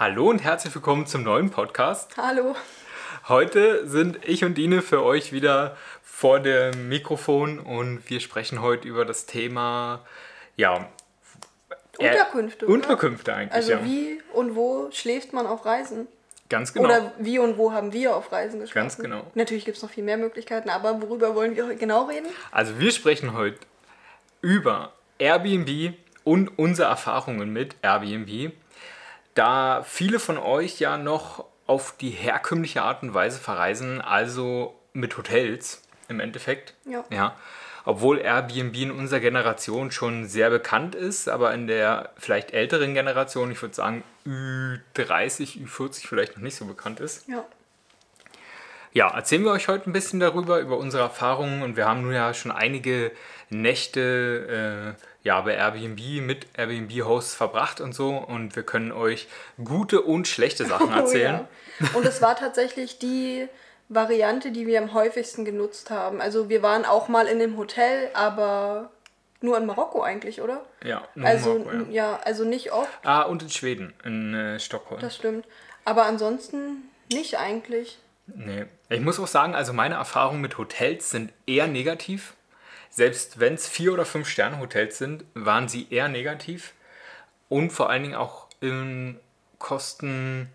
Hallo und herzlich willkommen zum neuen Podcast. Hallo. Heute sind ich und Dine für euch wieder vor dem Mikrofon und wir sprechen heute über das Thema, ja, Unterkünfte. Äh, Unterkünfte eigentlich, Also ja. wie und wo schläft man auf Reisen? Ganz genau. Oder wie und wo haben wir auf Reisen geschlafen? Ganz genau. Natürlich gibt es noch viel mehr Möglichkeiten, aber worüber wollen wir heute genau reden? Also wir sprechen heute über Airbnb und unsere Erfahrungen mit Airbnb, da viele von euch ja noch auf die herkömmliche Art und Weise verreisen, also mit Hotels im Endeffekt. Ja. ja. Obwohl Airbnb in unserer Generation schon sehr bekannt ist, aber in der vielleicht älteren Generation, ich würde sagen Ü30, Ü40 vielleicht noch nicht so bekannt ist. Ja. Ja, erzählen wir euch heute ein bisschen darüber, über unsere Erfahrungen. Und wir haben nun ja schon einige Nächte äh, ja, bei Airbnb mit Airbnb-Hosts verbracht und so. Und wir können euch gute und schlechte Sachen erzählen. Oh, ja. Und es war tatsächlich die Variante, die wir am häufigsten genutzt haben. Also wir waren auch mal in einem Hotel, aber nur in Marokko eigentlich, oder? Ja, nur Also Marokko, ja. also nicht oft, Ah, und in Schweden, in äh, Stockholm. das stimmt. Aber ansonsten nicht eigentlich. Nee. Ich muss auch sagen, also meine Erfahrungen mit Hotels sind eher negativ. Selbst wenn es vier oder fünf Sterne Hotels sind, waren sie eher negativ. Und vor allen Dingen auch in Kosten.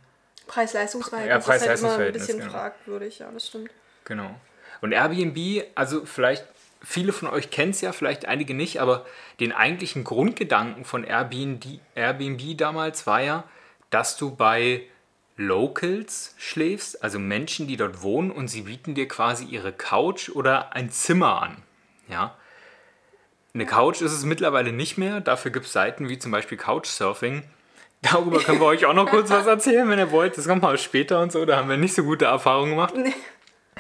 Preis-Leistungs-Verhältnis Ja, ist halt immer ein Preis-Leistungs-Verhältnis, bisschen genau. fragwürdig, ja, das stimmt. Genau. Und Airbnb, also vielleicht, viele von euch kennen es ja, vielleicht einige nicht, aber den eigentlichen Grundgedanken von Airbnb, Airbnb damals war ja, dass du bei Locals schläfst, also Menschen, die dort wohnen und sie bieten dir quasi ihre Couch oder ein Zimmer an. Ja. Eine Couch ist es mittlerweile nicht mehr, dafür gibt es Seiten wie zum Beispiel Couchsurfing. Darüber können wir euch auch noch kurz was erzählen, wenn ihr wollt. Das kommt mal später und so, da haben wir nicht so gute Erfahrungen gemacht.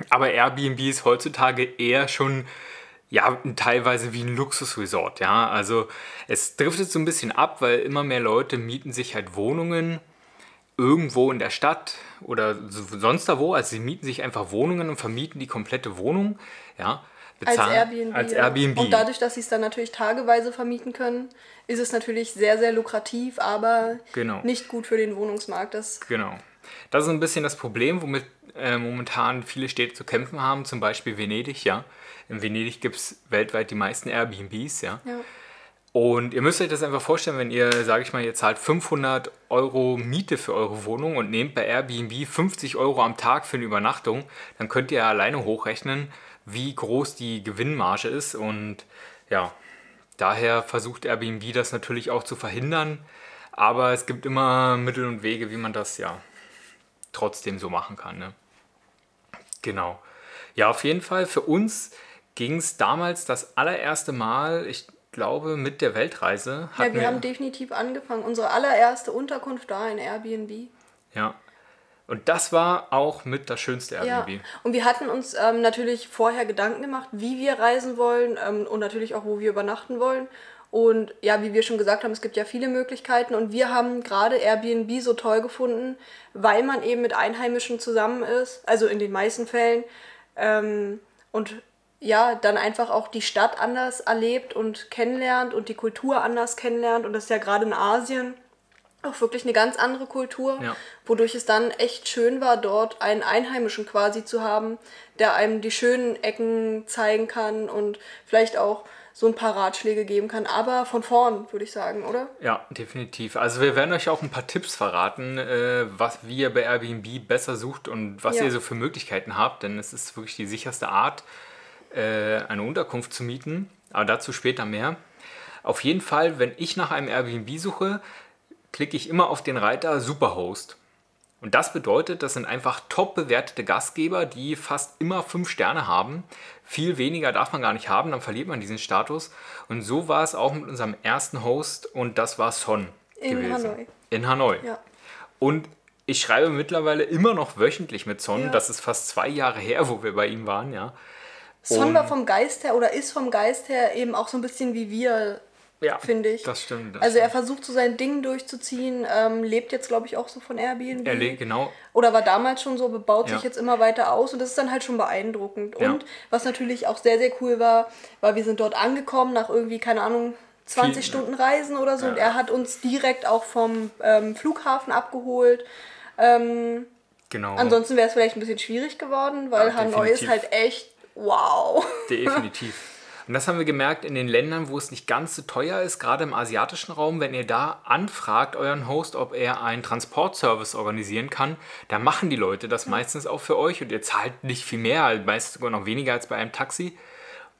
Aber Airbnb ist heutzutage eher schon ja, teilweise wie ein Luxusresort, ja. Also es driftet so ein bisschen ab, weil immer mehr Leute mieten sich halt Wohnungen irgendwo in der Stadt oder so- sonst da wo. Also sie mieten sich einfach Wohnungen und vermieten die komplette Wohnung, ja. Als bezahlen- Airbnb. Als. Airbnb. Und dadurch, dass sie es dann natürlich tageweise vermieten können, ist es natürlich sehr, sehr lukrativ, aber Genau. nicht gut für den Wohnungsmarkt. Das, Genau. Das ist ein bisschen das Problem, womit äh, momentan viele Städte zu kämpfen haben, zum Beispiel Venedig, ja. In Venedig gibt es weltweit die meisten Airbnbs, ja. ja. Und ihr müsst euch das einfach vorstellen, wenn ihr, sage ich mal, ihr zahlt 500 Euro Miete für eure Wohnung und nehmt bei Airbnb 50 Euro am Tag für eine Übernachtung, dann könnt ihr alleine hochrechnen, wie groß die Gewinnmarge ist. Und ja, daher versucht Airbnb das natürlich auch zu verhindern. Aber es gibt immer Mittel und Wege, wie man das ja trotzdem so machen kann. Ne? Genau. Ja, auf jeden Fall für uns ging es damals das allererste Mal, ich glaube, mit der Weltreise. ja, wir haben definitiv angefangen. Unsere allererste Unterkunft da in Airbnb. ja. Und das war auch mit das schönste Ja, Airbnb. und wir hatten uns ähm, natürlich vorher Gedanken gemacht, wie wir reisen wollen ähm, und natürlich auch, wo wir übernachten wollen. Und ja, wie wir schon gesagt haben, es gibt ja viele Möglichkeiten und wir haben gerade Airbnb so toll gefunden, weil man eben mit Einheimischen zusammen ist, also in den meisten Fällen. Ähm, und ja, dann einfach auch die Stadt anders erlebt und kennenlernt und die Kultur anders kennenlernt. Und das ist ja gerade in Asien auch wirklich eine ganz andere Kultur, Ja. wodurch es dann echt schön war, dort einen Einheimischen quasi zu haben, der einem die schönen Ecken zeigen kann und vielleicht auch so ein paar Ratschläge geben kann, aber von vorn, würde ich sagen, oder? Ja, definitiv. Also wir werden euch auch ein paar Tipps verraten, äh, was wie ihr bei Airbnb besser sucht und was Ja. ihr so für Möglichkeiten habt, denn es ist wirklich die sicherste Art, äh, eine Unterkunft zu mieten. Aber dazu später mehr. Auf jeden Fall, wenn ich nach einem Airbnb suche, klicke ich immer auf den Reiter Superhost. Und das bedeutet, das sind einfach top bewertete Gastgeber, die fast immer fünf Sterne haben. Viel weniger darf man gar nicht haben, dann verliert man diesen Status. Und so war es auch mit unserem ersten Host und das war Son In gewesen. Hanoi. In Hanoi. Ja. Und ich schreibe mittlerweile immer noch wöchentlich mit Son. Ja. Das ist fast zwei Jahre her, wo wir bei ihm waren, ja. Son war vom Geist her oder ist vom Geist her eben auch so ein bisschen wie wir Ja, finde ich. Das stimmt. Das also er versucht so sein Ding durchzuziehen, ähm, lebt jetzt glaube ich auch so von Airbnb. er le- genau. Oder war damals schon so, baut sich Ja. jetzt immer weiter aus und das ist dann halt schon beeindruckend. Ja. Und was natürlich auch sehr, sehr cool war, war, wir sind dort angekommen nach irgendwie, keine Ahnung, 20 Viel, Stunden Reisen oder so. Ja. Und er hat uns direkt auch vom ähm, Flughafen abgeholt. Ähm, Genau. ansonsten wäre es vielleicht ein bisschen schwierig geworden, weil Hanoi ist halt echt wow. Definitiv. Und das haben wir gemerkt in den Ländern, wo es nicht ganz so teuer ist, gerade im asiatischen Raum, wenn ihr da anfragt euren Host, ob er einen Transportservice organisieren kann, da machen die Leute das meistens auch für euch und ihr zahlt nicht viel mehr, meist sogar noch weniger als bei einem Taxi.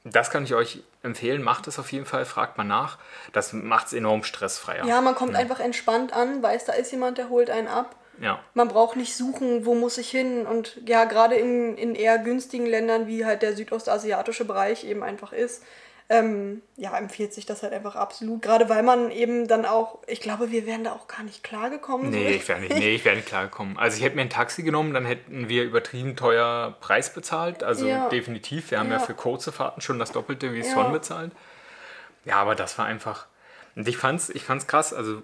Das kann ich euch empfehlen, macht es auf jeden Fall, fragt mal nach. Das macht es enorm stressfreier. Ja, man kommt einfach entspannt an, weiß, da ist jemand, der holt einen ab. Ja. Man braucht nicht suchen, wo muss ich hin. Und ja, gerade in, in eher günstigen Ländern, wie halt der südostasiatische Bereich eben einfach ist, ähm, ja, empfiehlt sich das halt einfach absolut. Gerade weil man eben dann auch, ich glaube, wir wären da auch gar nicht klargekommen. Nee, ich wäre nicht, nee, ich wär nicht klargekommen. Also ich hätte mir ein Taxi genommen, dann hätten wir übertrieben teuer Preis bezahlt. Also Ja. definitiv. Wir haben ja. Ja. für kurze Fahrten schon das Doppelte wie Ja. Son bezahlt. Ja, aber das war einfach. Und ich fand's, ich fand's krass. Also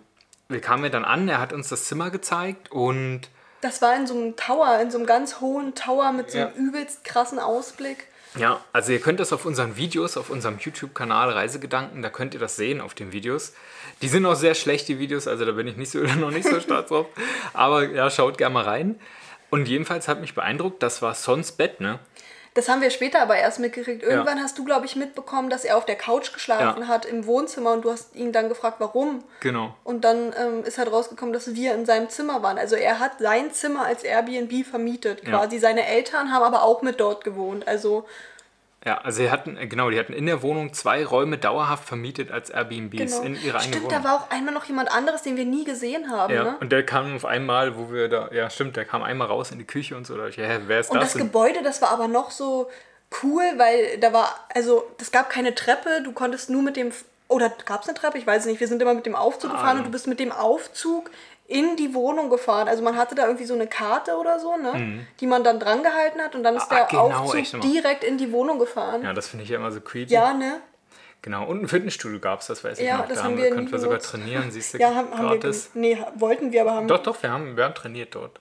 wir kamen ja dann an, er hat uns das Zimmer gezeigt und Das war in so einem Tower, in so einem ganz hohen Tower mit so einem Ja. übelst krassen Ausblick. Ja, also ihr könnt das auf unseren Videos, auf unserem YouTube-Kanal Reisegedanken, da könnt ihr das sehen auf den Videos. Die sind auch sehr schlecht, die Videos, also da bin ich nicht so, noch nicht so stolz drauf. Aber ja, schaut gerne mal rein. Und jedenfalls hat mich beeindruckt, das war Sons Bett, ne? Das haben wir später aber erst mitgekriegt. Irgendwann hast du, glaube ich, mitbekommen, dass er auf der Couch geschlafen Ja. hat im Wohnzimmer und du hast ihn dann gefragt, warum. Genau. Und dann ähm, ist halt rausgekommen, dass wir in seinem Zimmer waren. Also er hat sein Zimmer als Airbnb vermietet. Ja. Quasi seine Eltern haben aber auch mit dort gewohnt. Also Ja, also sie hatten, äh, genau, die hatten in der Wohnung zwei Räume dauerhaft vermietet als Airbnbs genau. in ihrer eigenen Stimmt, da war auch einmal noch jemand anderes, den wir nie gesehen haben. ja, Ne? und der kam auf einmal, wo wir da, ja stimmt, der kam einmal raus in die Küche und so. Da ich, hä, wer ist Und das? das denn? Gebäude, das war aber noch so cool, weil da war, also das gab keine Treppe, du konntest nur mit dem, oder gab es eine Treppe? Ich weiß es nicht, wir sind immer mit dem Aufzug Ah, gefahren ja. und du bist mit dem Aufzug in die Wohnung gefahren. Also man hatte da irgendwie so eine Karte oder so, ne, die man dann dran gehalten hat und dann ist Mhm. Ah, der genau, Aufzug direkt in die Wohnung gefahren. Ja, ja, das finde ich ja immer so creepy. ne? Genau, und ein Fitnessstudio gab es, das weiß ich Ja, noch. das da haben wir wir, konnten wir sogar trainieren, siehst du, Ja, haben, haben wir, gratis. ge- nee, wollten wir, aber haben Doch, doch, wir haben, wir haben trainiert dort.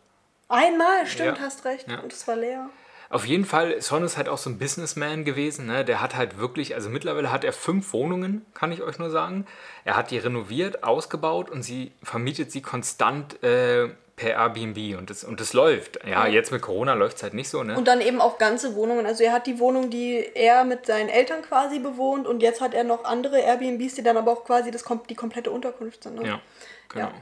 einmal, stimmt, Ja. hast recht, Ja. und es war leer. Auf jeden Fall, Son ist halt auch so ein Businessman gewesen. Ne? Der hat halt wirklich, also mittlerweile hat er fünf Wohnungen, kann ich euch nur sagen. Er hat die renoviert, ausgebaut und sie vermietet sie konstant äh, per Airbnb und das, und das läuft. Ja, jetzt mit Corona läuft es halt nicht so, ne? Und dann eben auch ganze Wohnungen. Also er hat die Wohnung, die er mit seinen Eltern quasi bewohnt und jetzt hat er noch andere Airbnbs, die dann aber auch quasi das, die komplette Unterkunft sind. Ne? ja, genau. Ja.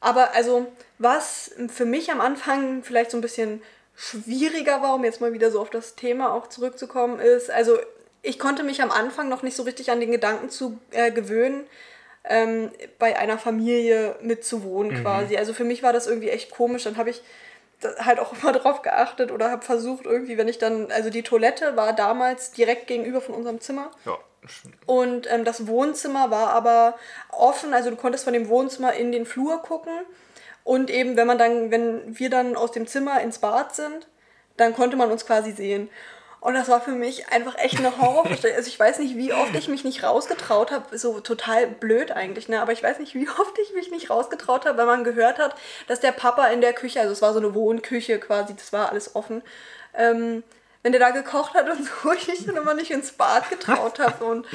Aber also, was für mich am Anfang vielleicht so ein bisschen schwieriger war, um jetzt mal wieder so auf das Thema auch zurückzukommen, ist, also ich konnte mich am Anfang noch nicht so richtig an den Gedanken zu äh, gewöhnen, ähm, bei einer Familie mitzuwohnen quasi. Also für mich war das irgendwie echt komisch. Dann habe ich halt auch immer drauf geachtet oder habe versucht irgendwie, wenn ich dann, also die Toilette war damals direkt gegenüber von unserem Zimmer. Ja, Und ähm, das Wohnzimmer war aber offen, also du konntest von dem Wohnzimmer in den Flur gucken. Und eben, wenn man dann, wenn wir dann aus dem Zimmer ins Bad sind, dann konnte man uns quasi sehen. Und das war für mich einfach echt eine Horrorvorstellung. Also ich weiß nicht, wie oft ich mich nicht rausgetraut habe. So total blöd eigentlich, ne? Aber ich weiß nicht, wie oft ich mich nicht rausgetraut habe, weil man gehört hat, dass der Papa in der Küche, also es war so eine Wohnküche quasi, das war alles offen, ähm, wenn der da gekocht hat und so, ich mich dann immer nicht ins Bad getraut habe. Und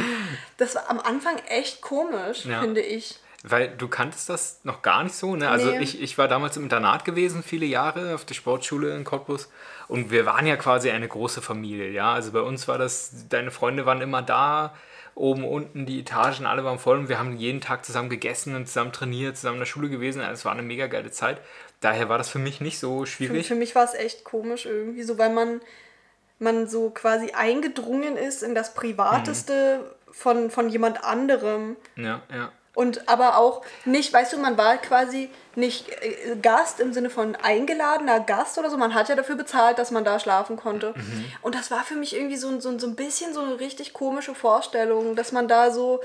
das war am Anfang echt komisch, Ja. finde ich. Weil du kanntest das noch gar nicht so, ne? Also Nee. ich, ich war damals im Internat gewesen, viele Jahre auf der Sportschule in Cottbus. Und wir waren ja quasi eine große Familie, ja. Also bei uns war das, deine Freunde waren immer da, oben, unten, die Etagen, alle waren voll und wir haben jeden Tag zusammen gegessen und zusammen trainiert, zusammen in der Schule gewesen. Also es war eine mega geile Zeit. Daher war das für mich nicht so Für, schwierig. für mich war es echt komisch irgendwie, so weil man, man so quasi eingedrungen ist in das Privateste von, von jemand anderem. Ja, ja. Und aber auch nicht, weißt du, man war quasi nicht äh, Gast im Sinne von eingeladener Gast oder so. Man hat ja dafür bezahlt, dass man da schlafen konnte. Und das war für mich irgendwie so, ein- so, so ein bisschen so eine richtig komische Vorstellung, dass man da so,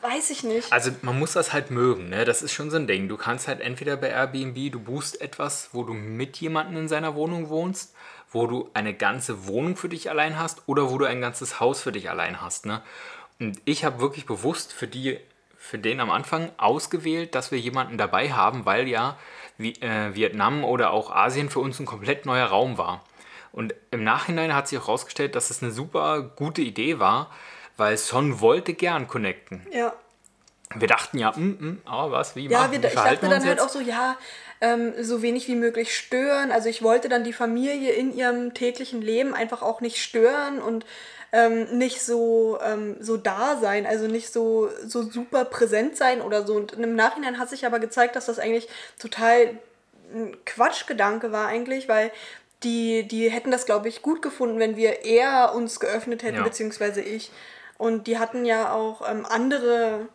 weiß ich nicht. Also man muss das halt mögen, ne? Das ist schon so ein Ding. Du kannst halt entweder bei Airbnb, du buchst etwas, wo du mit jemandem in seiner Wohnung wohnst, wo du eine ganze Wohnung für dich allein hast oder wo du ein ganzes Haus für dich allein hast, ne? Und ich habe wirklich bewusst für die, für den am Anfang ausgewählt, dass wir jemanden dabei haben, weil ja äh, Vietnam oder auch Asien für uns ein komplett neuer Raum war. Und im Nachhinein hat sich auch herausgestellt, dass es eine super gute Idee war, weil Son wollte gern connecten. Ja. Wir dachten ja, mm, mm, oh, was, wie, Ja, machen, wir, wie ich dachte dann halt auch so, ja, ähm, so wenig wie möglich stören. Also ich wollte dann die Familie in ihrem täglichen Leben einfach auch nicht stören und ähm, nicht so, ähm, so da sein, also nicht so, so super präsent sein oder so. Und im Nachhinein hat sich aber gezeigt, dass das eigentlich total ein Quatschgedanke war eigentlich, weil die, die hätten das, glaube ich, gut gefunden, wenn wir eher uns geöffnet hätten, Ja. beziehungsweise ich. Und die hatten ja auch ähm, andere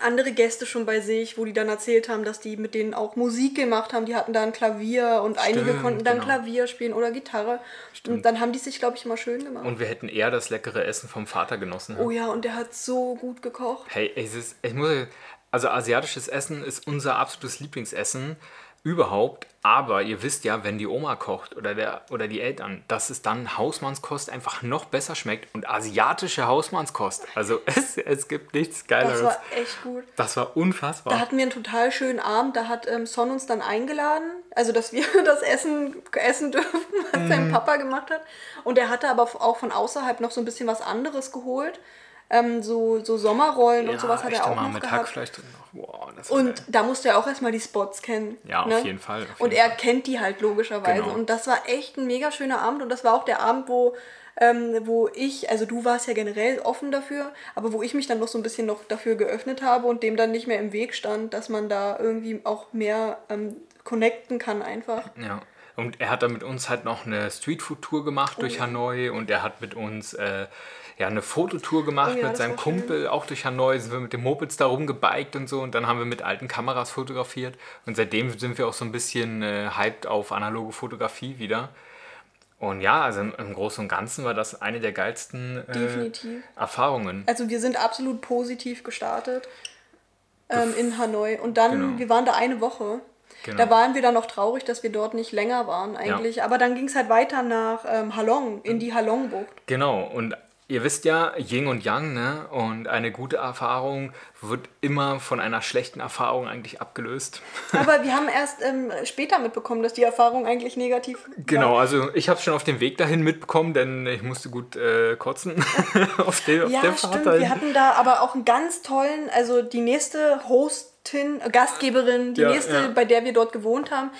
andere Gäste schon bei sich, wo die dann erzählt haben, dass die mit denen auch Musik gemacht haben. Die hatten da ein Klavier und einige Stimmt, konnten dann genau. Klavier spielen oder Gitarre. Und dann haben die sich, glaube ich, immer schön gemacht. Und wir hätten eher das leckere Essen vom Vater genossen. oh ja, und der hat so gut gekocht. Hey, es ist, ich muss, also asiatisches Essen ist unser absolutes Lieblingsessen überhaupt. Aber ihr wisst ja, wenn die Oma kocht oder, der, oder die Eltern, dass es dann Hausmannskost einfach noch besser schmeckt und asiatische Hausmannskost. Also es, es gibt nichts Geileres. Das war echt gut. Das war Da unfassbar. hatten wir einen total schönen Abend. Da hat ähm, Son uns dann eingeladen, also dass wir das Essen essen dürfen, was Mhm. sein Papa gemacht hat. Und er hatte aber auch von außerhalb noch so ein bisschen was anderes geholt. Ähm, so, so Sommerrollen und sowas hat er auch noch gehabt. Hackfleisch drin. noch. Wow, Und geil. da musste er auch erstmal die Spots kennen. Ja, auf ne? jeden Fall, auf und jeden er Fall. kennt die halt logischerweise. Genau. Und das war echt ein mega schöner Abend. Und das war auch der Abend, wo, ähm, wo ich, also du warst ja generell offen dafür, aber wo ich mich dann noch so ein bisschen noch dafür geöffnet habe und dem dann nicht mehr im Weg stand, dass man da irgendwie auch mehr ähm, connecten kann einfach. Ja. Und er hat dann mit uns halt noch eine Streetfood-Tour gemacht Oh durch Hanoi und er hat mit uns äh, ja, eine Fototour gemacht Oh ja, mit seinem war schön. Kumpel, auch durch Hanoi, sind wir mit den Mopeds da rumgebiked und so und dann haben wir mit alten Kameras fotografiert und seitdem sind wir auch so ein bisschen äh, hyped auf analoge Fotografie wieder. Und ja, also im, im Großen und Ganzen war das eine der geilsten äh. Erfahrungen. Also wir sind absolut positiv gestartet ähm, in Hanoi. Und dann, Genau. wir waren da eine Woche. Genau. Da waren wir dann noch traurig, dass wir dort nicht länger waren eigentlich. Aber dann ging es halt weiter nach ähm, Halong, in die Halong-Bucht. Genau, und ihr wisst ja, Yin und Yang, ne? Und eine gute Erfahrung wird immer von einer schlechten Erfahrung eigentlich abgelöst. Aber wir haben erst ähm, später mitbekommen, dass die Erfahrung eigentlich negativ Genau, war. also ich habe schon auf dem Weg dahin mitbekommen, denn ich musste gut äh, kotzen auf, den, auf Ja, der stimmt. Fahrt dahin. Wir hatten da aber auch einen ganz tollen, also die nächste Hostin, äh, Gastgeberin, die Ja, nächste, ja. bei der wir dort gewohnt haben.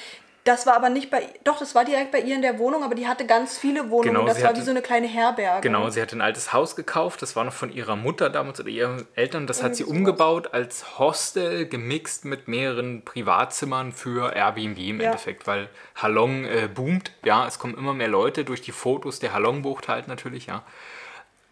Das war aber nicht bei, doch, das war direkt bei ihr in der Wohnung, aber die hatte ganz viele Wohnungen. Genau, das war hatte- wie so eine kleine Herberge. Genau, sie hat ein altes Haus gekauft, das war noch von ihrer Mutter damals oder ihren Eltern. Das hat sie umgebaut als Hostel, gemixt mit mehreren Privatzimmern für Airbnb im Ja. Endeffekt, weil Halong äh, boomt. Ja, es kommen immer mehr Leute durch die Fotos der Halong-Bucht halt natürlich, ja.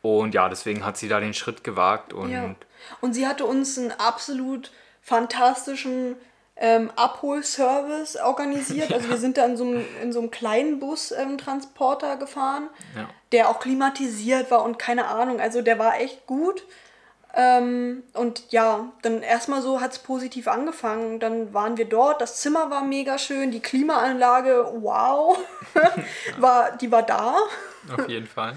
Und ja, deswegen hat sie da den Schritt gewagt und Ja. Und sie hatte uns einen absolut fantastischen ähm, Abholservice organisiert. Also wir sind da in so einem, in so einem kleinen Bus-Transporter gefahren, Ja. der auch klimatisiert war und keine Ahnung. Also der war echt gut. Ähm, und ja, dann erstmal so hat es positiv angefangen. Dann waren wir dort, das Zimmer war mega schön, die Klimaanlage, wow, war, die war da. auf jeden Fall.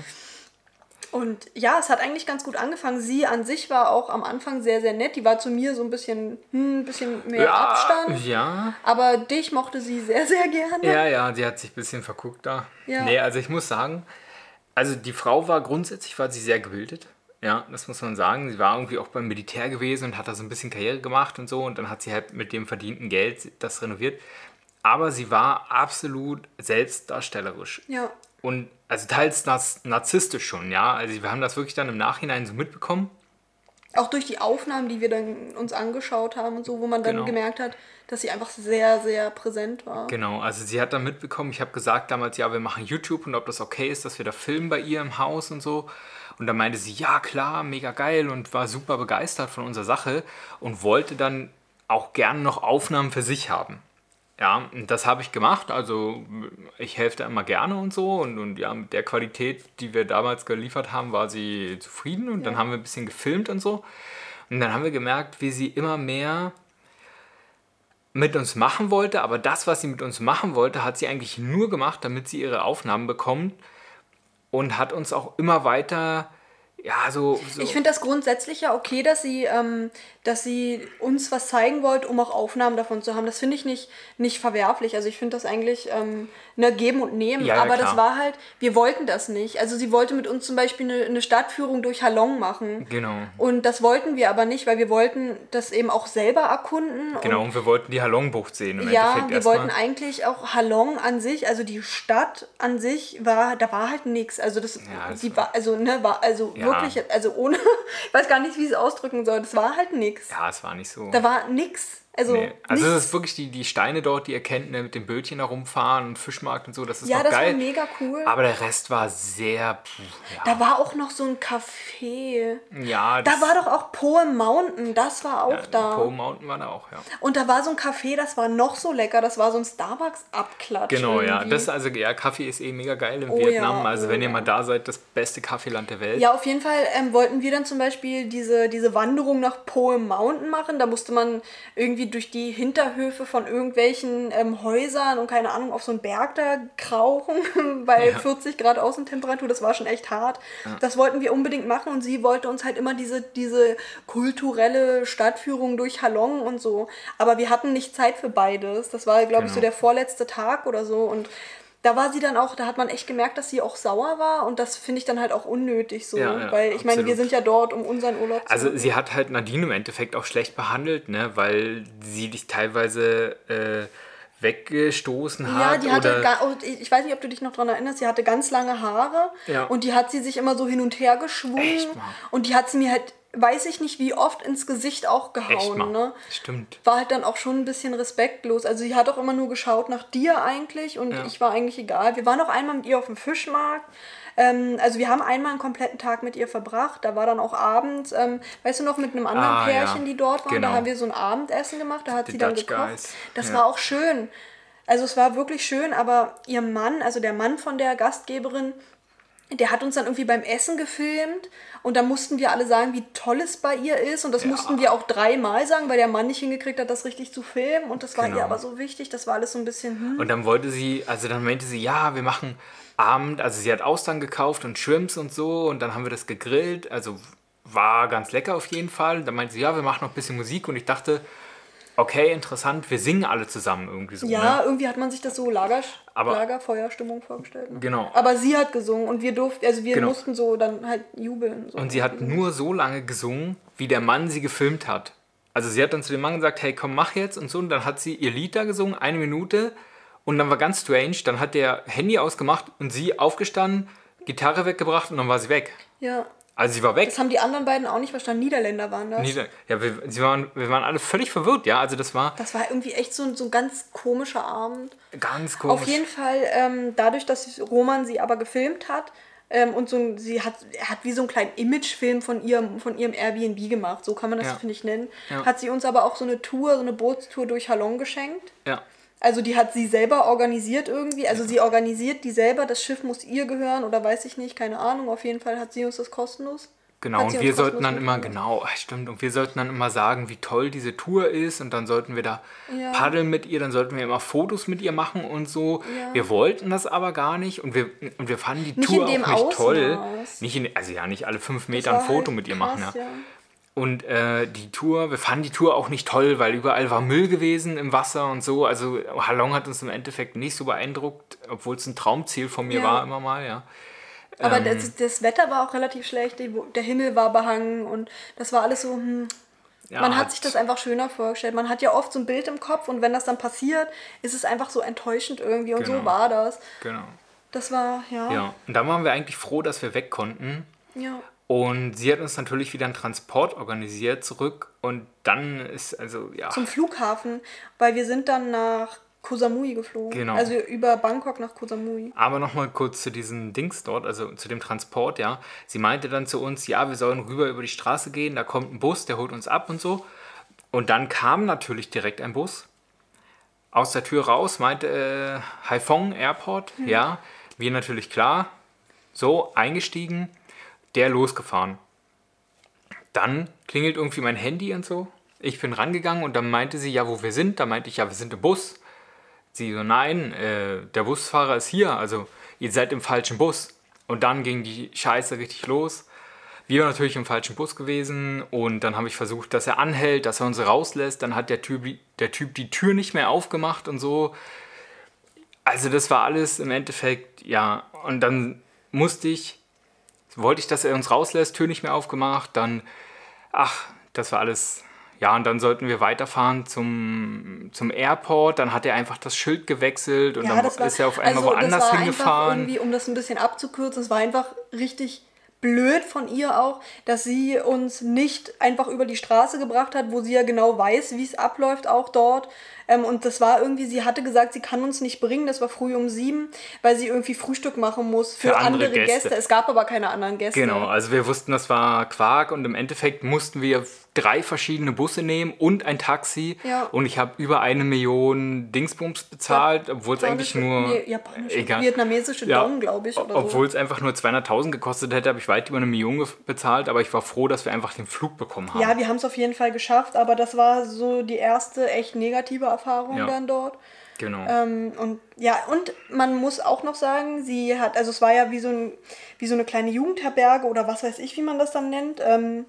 Und ja, es hat eigentlich ganz gut angefangen. Sie an sich war auch am Anfang sehr, sehr nett. Die war zu mir so ein bisschen, hm, ein bisschen mehr Abstand. Ja, Aber dich mochte sie sehr, sehr gerne. Ja, ja, die hat sich ein bisschen verguckt da. Ja. Nee, also ich muss sagen, also die Frau war grundsätzlich war sie sehr gebildet. Ja, das muss man sagen. Sie war irgendwie auch beim Militär gewesen und hat da so ein bisschen Karriere gemacht und so. Und dann hat sie halt mit dem verdienten Geld das renoviert. Aber sie war absolut selbstdarstellerisch. Ja. Und also teils nar- narzisstisch schon, ja. Also wir haben das wirklich dann im Nachhinein so mitbekommen. Auch durch die Aufnahmen, die wir dann uns angeschaut haben und so, wo man dann Genau. gemerkt hat, dass sie einfach sehr, sehr präsent war. Genau, also sie hat dann mitbekommen, ich habe gesagt damals, ja, wir machen YouTube und ob das okay ist, dass wir da filmen bei ihr im Haus und so. Und dann meinte sie, ja klar, mega geil und war super begeistert von unserer Sache und wollte dann auch gerne noch Aufnahmen für sich haben. Ja, und das habe ich gemacht. Also ich helfe da immer gerne und so. Und, und ja, mit der Qualität, die wir damals geliefert haben, war sie zufrieden. Und dann haben wir ein bisschen gefilmt und so. Und dann haben wir gemerkt, wie sie immer mehr mit uns machen wollte, aber das, was sie mit uns machen wollte, hat sie eigentlich nur gemacht, damit sie ihre Aufnahmen bekommt und hat uns auch immer weiter ja, so. so Ich finde das grundsätzlich ja okay, dass sie, ähm, dass sie uns was zeigen wollt, um auch Aufnahmen davon zu haben. Das finde ich nicht, nicht verwerflich. Also ich finde das eigentlich ähm, ne, geben und nehmen. Ja, ja, Aber das klar. war halt, wir wollten das nicht. Also sie wollte mit uns zum Beispiel eine, eine Stadtführung durch Halong machen. Genau. Und das wollten wir aber nicht, weil wir wollten das eben auch selber erkunden. Genau, Und und wir wollten die Halongbucht sehen. Im ja, Endeffekt wir wollten eigentlich auch Halong an sich, also die Stadt an sich war, da war halt nichts. Also das, das die war, also ne, war also Ja. wirklich, also ohne, ich weiß gar nicht, wie ich es ausdrücken soll. Das war halt nichts. Ja, es war nicht so. Da war nix. Also, Nee. Also es ist wirklich die, die Steine dort, die ihr kennt, ne, mit dem Bötchen da rumfahren und Fischmarkt und so, das ist ja, das geil. war mega cool. Aber der Rest war sehr. Ja, da war auch noch so ein Café. ja Da war doch auch Poem Mountain, das war auch da. Pole Mountain war da auch, ja. Und da war so ein Café, das war noch so lecker. Das war so ein Starbucks-Abklatsch. Genau, ja. irgendwie. Das also, ja, Kaffee ist eh mega geil in Oh Vietnam. ja, also oh wenn ihr ja. mal da seid, das beste Kaffeeland der Welt. Ja, auf jeden Fall ähm, wollten wir dann zum Beispiel diese, diese Wanderung nach Poem Mountain machen. Da musste man irgendwie durch die Hinterhöfe von irgendwelchen ähm, Häusern und keine Ahnung auf so einen Berg da krauchen bei Ja. 40 Grad Außentemperatur. Das war schon echt hart. Das wollten wir unbedingt machen und sie wollte uns halt immer diese, diese kulturelle Stadtführung durch Halong und so. Aber wir hatten nicht Zeit für beides. Das war, glaube ich, so Genau. der vorletzte Tag oder so und da war sie dann auch, da hat man echt gemerkt, dass sie auch sauer war und das finde ich dann halt auch unnötig so, Ja, ja, weil ich meine, wir sind ja dort, um unseren Urlaub zu Also sie hat halt Nadine im Endeffekt auch schlecht behandelt, ne? Weil sie dich teilweise äh, weggestoßen ja, hat. die hatte, oder oh, ich weiß nicht, ob du dich noch daran erinnerst, sie hatte ganz lange Haare Ja. und die hat sie sich immer so hin und her geschwungen Echt und die hat sie mir halt, weiß ich nicht, wie oft ins Gesicht auch gehauen, ne? Stimmt. War halt dann auch schon ein bisschen respektlos. Also sie hat auch immer nur geschaut nach dir eigentlich und Ja. ich war eigentlich egal. Wir waren auch einmal mit ihr auf dem Fischmarkt. Ähm, also wir haben einmal einen kompletten Tag mit ihr verbracht. Da war dann auch abends, ähm, weißt du noch, mit einem anderen Ah, ja. Pärchen, die dort waren. Genau. Da haben wir so ein Abendessen gemacht. Da hat Die sie dann Dutch gekocht. Guys. Das Ja. war auch schön. Also es war wirklich schön, aber ihr Mann, also der Mann von der Gastgeberin, der hat uns dann irgendwie beim Essen gefilmt und da mussten wir alle sagen, wie toll es bei ihr ist. Und das mussten wir auch dreimal sagen, weil der Mann nicht hingekriegt hat, das richtig zu filmen. Und das war Genau. ihr aber so wichtig, das war alles so ein bisschen, hm. Und dann wollte sie, also dann meinte sie, ja, wir machen Abend, also sie hat Austern gekauft und Shrimps und so. Und dann haben wir das gegrillt, also war ganz lecker auf jeden Fall. Dann meinte sie, ja, wir machen noch ein bisschen Musik. Und ich dachte, okay, interessant, wir singen alle zusammen irgendwie so. Ja, Ne? irgendwie hat man sich das so Lager, Aber- Lagerfeuerstimmung vorgestellt. Ne? Genau. Aber sie hat gesungen und wir durften, also wir Genau. mussten so dann halt jubeln. So. Und sie hat nur so lange gesungen, wie der Mann sie gefilmt hat. Also sie hat dann zu dem Mann gesagt, hey, komm, mach jetzt und so. Und dann hat sie ihr Lied da gesungen, eine Minute. Und dann war ganz strange, dann hat der Handy ausgemacht und sie aufgestanden, Gitarre weggebracht und dann war sie weg. Ja, Also sie war weg. das haben die anderen beiden auch nicht verstanden. Niederländer waren das. Nieder ja, wir, sie waren, wir waren alle völlig verwirrt, ja. Also das war Das war irgendwie echt so, ein- so ein ganz komischer Abend. ganz komisch. Auf jeden Fall, ähm, dadurch, dass Roman sie aber gefilmt hat ähm, und so, ein- sie hat, hat wie so einen kleinen Imagefilm von ihrem, von ihrem Airbnb gemacht, so kann man das, Ja. finde ich, nennen, Ja. hat sie uns aber auch so eine Tour, so eine Bootstour durch Halong geschenkt. Ja, Also die hat sie selber organisiert irgendwie. Also sie organisiert die selber. Das Schiff muss ihr gehören oder weiß ich nicht, keine Ahnung. Auf jeden Fall hat sie uns das kostenlos. genau. Und wir sollten dann immer, genau, ah, stimmt. Und wir sollten dann immer sagen, wie toll diese Tour ist. Und dann sollten wir da Ja. paddeln mit ihr. Dann sollten wir immer Fotos mit ihr machen und so. Ja. Wir wollten das aber gar nicht. Und wir, und wir fanden die Nicht Tour auch nicht toll. Ausmaß. Nicht in, also ja, nicht alle fünf Meter ein Foto halt mit ihr krass, machen. Ja. Und äh, die Tour, wir fanden die Tour auch nicht toll, weil überall war Müll gewesen im Wasser und so. Also Halong hat uns im Endeffekt nicht so beeindruckt, obwohl es ein Traumziel von mir Ja. war immer mal, ja. Aber Ähm. das, das Wetter war auch relativ schlecht. Der Himmel war behangen und das war alles so, hm, ja man hat sich das einfach schöner vorgestellt. Man hat ja oft so ein Bild im Kopf und wenn das dann passiert, ist es einfach so enttäuschend irgendwie und so Genau. war das. Genau. Das war, ja. Ja, und dann waren wir eigentlich froh, dass wir weg konnten. ja. Und sie hat uns natürlich wieder einen Transport organisiert zurück. Und dann ist, also, ja. Zum Flughafen, weil wir sind dann nach Koh Samui geflogen. Genau. Also über Bangkok nach Koh Samui. Aber nochmal kurz zu diesen Dings dort, also zu dem Transport, ja. Sie meinte dann zu uns, ja, wir sollen rüber über die Straße gehen, da kommt ein Bus, der holt uns ab und so. Und dann kam natürlich direkt ein Bus. Aus der Tür raus meinte äh, Haiphong Airport, ja. Wir natürlich klar, so eingestiegen, der losgefahren. Dann klingelt irgendwie mein Handy und so. Ich bin rangegangen und dann meinte sie, ja, wo wir sind. Da meinte ich, ja, wir sind im Bus. Sie so, nein, äh, der Busfahrer ist hier, also ihr seid im falschen Bus. Und dann ging die Scheiße richtig los. wir waren natürlich im falschen Bus gewesen und dann habe ich versucht, dass er anhält, dass er uns rauslässt. Dann hat der Typ, der typ die Tür nicht mehr aufgemacht und so. Also das war alles im Endeffekt, ja. Und dann musste ich, wollte ich, dass er uns rauslässt, Tür nicht mehr aufgemacht. Dann, ach, das war alles ja, und dann sollten wir weiterfahren zum, zum Airport. Dann hat er einfach das Schild gewechselt und ja, dann war, ist er auf einmal also woanders hingefahren. Irgendwie, um das ein bisschen abzukürzen, es war einfach richtig blöd von ihr auch, dass sie uns nicht einfach über die Straße gebracht hat, wo sie ja genau weiß, wie es abläuft, auch dort. Ähm, und das war irgendwie, sie hatte gesagt, sie kann uns nicht bringen, das war früh um sieben, weil sie irgendwie Frühstück machen muss für, für andere, andere Gäste. Gäste. Es gab aber keine anderen Gäste. Genau, also wir wussten, das war Quark und im Endeffekt mussten wir drei verschiedene Busse nehmen und ein Taxi. Ja. Und ich habe über eine Million Dingsbums bezahlt, obwohl es eigentlich nur. Nee, japanische, egal. vietnamesische ja, Don, glaube ich. obwohl so. es einfach nur 200.000 gekostet hätte, habe ich weit über eine Million bezahlt. Aber ich war froh, dass wir einfach den Flug bekommen haben. Ja, wir haben es auf jeden Fall geschafft. Aber das war so die erste echt negative Erfahrung dann dort. Genau. Ähm, und ja, und man muss auch noch sagen, sie hat, also es war ja wie so, ein, wie so eine kleine Jugendherberge oder was weiß ich, wie man das dann nennt. Ähm,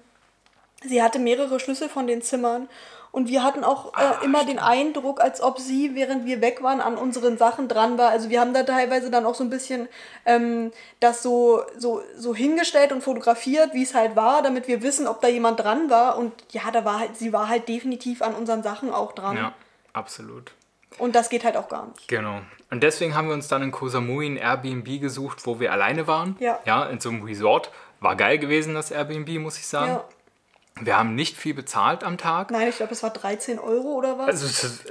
sie hatte mehrere Schlüssel von den Zimmern und wir hatten auch äh, Ach, immer stimmt. den Eindruck, als ob sie, während wir weg waren, an unseren Sachen dran war. Also wir haben da teilweise dann auch so ein bisschen ähm, das so, so, so hingestellt und fotografiert, wie es halt war, damit wir wissen, ob da jemand dran war. Und ja, da war halt, sie war halt definitiv an unseren Sachen auch dran. Ja, absolut. Und das geht halt auch gar nicht. Genau. Und deswegen haben wir uns dann in Koh Samui ein Airbnb gesucht, wo wir alleine waren. Ja. Ja, in so einem Resort. War geil gewesen, das Airbnb, muss ich sagen. Ja. Wir haben nicht viel bezahlt am Tag. Nein, ich glaube, es war 13 Euro oder was. Also, ist,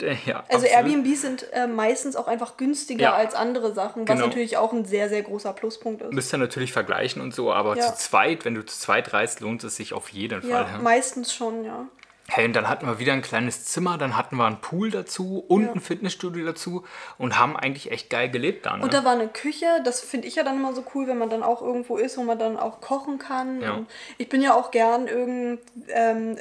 ja, ja, also Airbnb sind äh, meistens auch einfach günstiger ja. als andere Sachen, was genau. natürlich auch ein sehr, sehr großer Pluspunkt ist. Müsst ihr natürlich vergleichen und so, aber zu zweit, wenn du zu zweit reist, lohnt es sich auf jeden Fall. Ja, meistens schon, ja. Hey, und dann hatten wir wieder ein kleines Zimmer, dann hatten wir einen Pool dazu und ja. ein Fitnessstudio dazu und haben eigentlich echt geil gelebt da. Ne? Und da war eine Küche, das finde ich ja dann immer so cool, wenn man dann auch irgendwo ist, wo man dann auch kochen kann. Ja. ich bin ja auch gern irgend, ähm,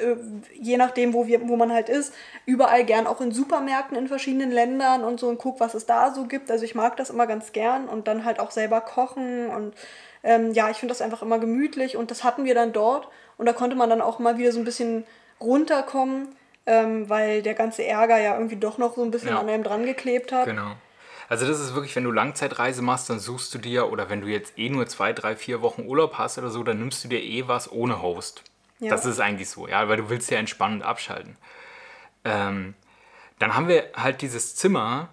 je nachdem, wo, wir, wo man halt ist, überall gern auch in Supermärkten in verschiedenen Ländern und so und guck, was es da so gibt. Also ich mag das immer ganz gern und dann halt auch selber kochen und ähm, ja, ich finde das einfach immer gemütlich und das hatten wir dann dort und da konnte man dann auch mal wieder so ein bisschen runterkommen, ähm, weil der ganze Ärger ja irgendwie doch noch so ein bisschen ja. an einem dran geklebt hat. Genau. Also das ist wirklich, wenn du Langzeitreise machst, dann suchst du dir, oder wenn du jetzt eh nur zwei, drei, vier Wochen Urlaub hast oder so, dann nimmst du dir eh was ohne Host. Ja. Das ist eigentlich so, ja, weil du willst ja entspannend abschalten. Ähm, dann haben wir halt dieses Zimmer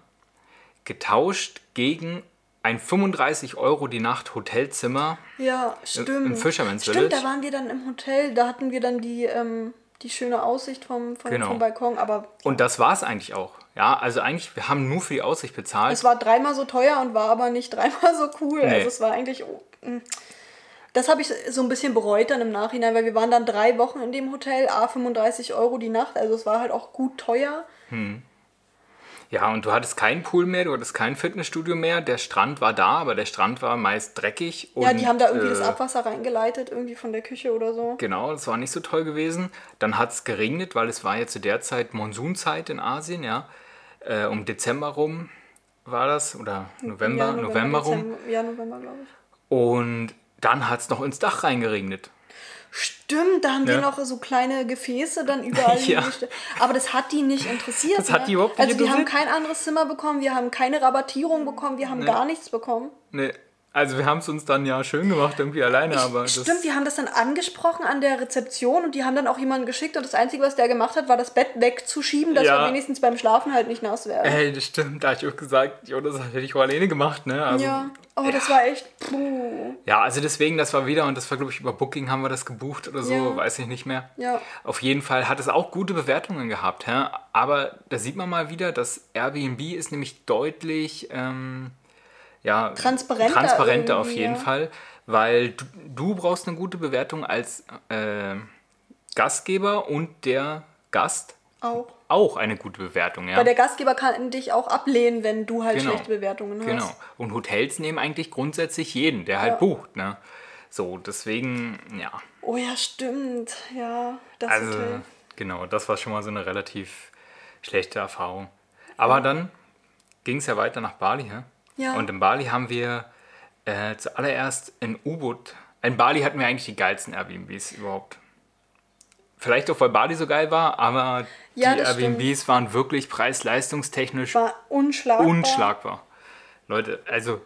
getauscht gegen ein 35 Euro die Nacht Hotelzimmer. Ja, stimmt. Im Fisherman's Village. Stimmt, da waren wir dann im Hotel, da hatten wir dann die, ähm, die schöne Aussicht vom, vom, genau. vom Balkon, aber... Und das war es eigentlich auch. Ja, also eigentlich, wir haben nur für die Aussicht bezahlt. Es war dreimal so teuer und war aber nicht dreimal so cool. Nee. Also es war eigentlich... Oh, mm. das habe ich so ein bisschen bereut dann im Nachhinein, weil wir waren dann drei Wochen in dem Hotel, a 35 Euro die Nacht, also es war halt auch gut teuer. Hm. Ja, und du hattest keinen Pool mehr, du hattest kein Fitnessstudio mehr. Der Strand war da, aber der Strand war meist dreckig. Und, ja, die haben da irgendwie äh, das Abwasser reingeleitet, irgendwie von der Küche oder so. Genau, das war nicht so toll gewesen. Dann hat es geregnet, weil es war ja zu der Zeit Monsunzeit in Asien, ja. Äh, um Dezember rum war das, oder November, ja, November, November rum. Dezember, ja, November, glaube ich. Und dann hat es noch ins Dach reingeregnet. Stimmt, da haben ja. die noch so kleine Gefäße dann überall ja. Aber das hat die nicht interessiert. Das ne? hat die überhaupt nicht Also wir haben kein anderes Zimmer bekommen, wir haben keine Rabattierung bekommen, wir haben nee. gar nichts bekommen. Nee, also wir haben es uns dann ja schön gemacht, irgendwie alleine, ich, aber. Stimmt, wir haben das dann angesprochen an der Rezeption und die haben dann auch jemanden geschickt und das Einzige, was der gemacht hat, war das Bett wegzuschieben, dass ja. wir wenigstens beim Schlafen halt nicht nass werden. Ey, das stimmt, da habe ich auch gesagt, jo, das hätte ich auch alleine gemacht, ne? Also, ja, oh, ja. das war echt. Puh. Ja, also deswegen, das war wieder, und das war, glaube ich, über Booking haben wir das gebucht oder so, ja. weiß ich nicht mehr. Ja. Auf jeden Fall hat es auch gute Bewertungen gehabt, hä? aber da sieht man mal wieder, dass Airbnb ist nämlich deutlich. Ähm, ja, transparenter, transparenter auf jeden ja. Fall, weil du, du, brauchst eine gute Bewertung als äh, Gastgeber und der Gast auch. Auch eine gute Bewertung, ja. Weil der Gastgeber kann dich auch ablehnen, wenn du halt genau. schlechte Bewertungen hast. Genau. Und Hotels nehmen eigentlich grundsätzlich jeden, der halt ja. bucht, ne? So, deswegen, ja. Oh ja, stimmt. Ja, das also, Hotel. Genau, das war schon mal so eine relativ schlechte Erfahrung. Aber ja. dann ging es ja weiter nach Bali, hä? Ja. Und in Bali haben wir äh, zuallererst ein U-Boot in Bali hatten wir eigentlich die geilsten Airbnbs überhaupt. Vielleicht auch, weil Bali so geil war, aber Ja, die das stimmt. Airbnbs waren wirklich preis-leistungstechnisch War unschlagbar. unschlagbar. Leute, also,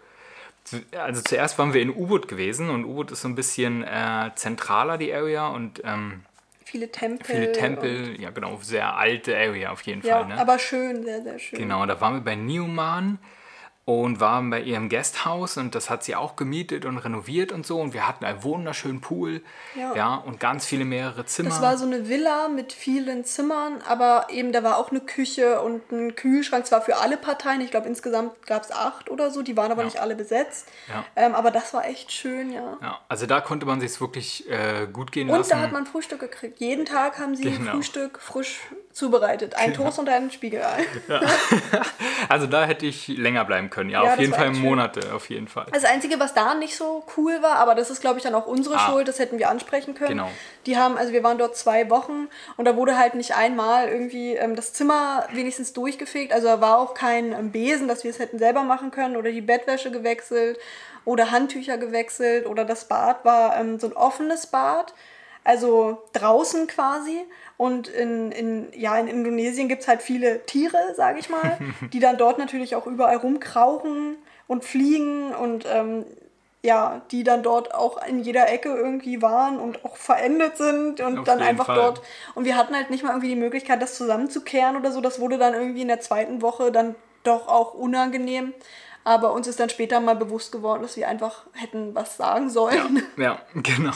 also zuerst waren wir in U-Boot gewesen und U-Boot ist so ein bisschen äh, zentraler, die Area, und ähm, Viele Tempel. viele Tempel, ja genau, sehr alte Area auf jeden ja, Fall. Ne? aber schön, sehr, sehr schön. Genau, da waren wir bei Newman und waren bei ihrem Guesthouse und das hat sie auch gemietet und renoviert und so und wir hatten einen wunderschönen Pool, Ja. ja, und ganz viele mehrere Zimmer. Das war so eine Villa mit vielen Zimmern, aber eben da war auch eine Küche und ein Kühlschrank, zwar für alle Parteien, ich glaube insgesamt gab es acht oder so, die waren aber Ja. nicht alle besetzt. Ja. Ähm, aber das war echt schön, ja. ja, also da konnte man sich wirklich äh, gut gehen Und lassen. da hat man Frühstück gekriegt. Jeden Tag haben sie Genau. Frühstück frisch zubereitet. Ein Toast und ein Spiegelei. also da hätte ich länger bleiben können, ja, Ja, auf jeden Fall schön. Monate, auf jeden Fall. Das Einzige, was da nicht so cool war, aber das ist, glaube ich, dann auch unsere Ah. Schuld, das hätten wir ansprechen können. Genau. Die haben, also wir waren dort zwei Wochen und da wurde halt nicht einmal irgendwie ähm, das Zimmer wenigstens durchgefegt. Also da war auch kein ähm, Besen, dass wir es hätten selber machen können oder die Bettwäsche gewechselt oder Handtücher gewechselt oder das Bad war ähm, so ein offenes Bad. Also draußen quasi. Und in, in, ja, in Indonesien gibt es halt viele Tiere, sage ich mal, die dann dort natürlich auch überall rumkrauchen und fliegen und ähm, ja, die dann dort auch in jeder Ecke irgendwie waren und auch verendet sind und Auf dann einfach Fall. dort. Und wir hatten halt nicht mal irgendwie die Möglichkeit, das zusammenzukehren oder so. Das wurde dann irgendwie in der zweiten Woche dann doch auch unangenehm. Aber uns ist dann später mal bewusst geworden, dass wir einfach hätten was sagen sollen. Ja, genau.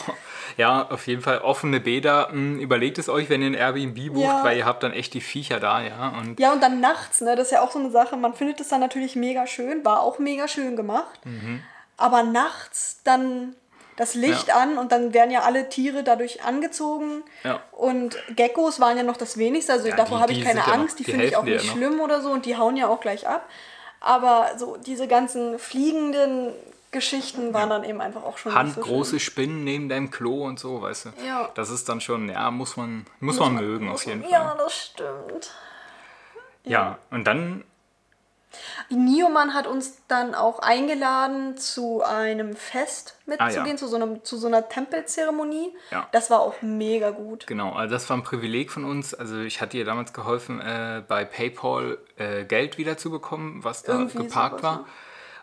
Ja, auf jeden Fall offene Bäder. Mh, Überlegt es euch, wenn ihr ein Airbnb bucht, Ja. weil ihr habt dann echt die Viecher da, ja. Und Ja, und dann nachts, ne? Das ist ja auch so eine Sache. Man findet es dann natürlich mega schön, war auch mega schön gemacht. Mhm. Aber nachts dann das Licht Ja. an und dann werden ja alle Tiere dadurch angezogen. Ja. Und Geckos waren ja noch das wenigste. Also Ja, davor habe ich keine ja noch- Angst. die die finde ich auch nicht ja schlimm oder so und die hauen ja auch gleich ab. Aber so diese ganzen fliegenden Geschichten waren dann eben einfach auch schon nicht so handgroße Spinnen neben deinem Klo und so, weißt du. Ja. Das ist dann schon, ja, muss man, muss man mögen, auf jeden. Fall. Ja, das stimmt. Ja, und dann, Nioman hat uns dann auch eingeladen, zu einem Fest mitzugehen, Ah, ja. zu, so einem, zu so einer Tempelzeremonie. Ja. Das war auch mega gut. genau, also das war ein Privileg von uns. Also ich hatte ihr damals geholfen, äh, bei PayPal äh, Geld wiederzubekommen, was da Irgendwie geparkt sowas, war.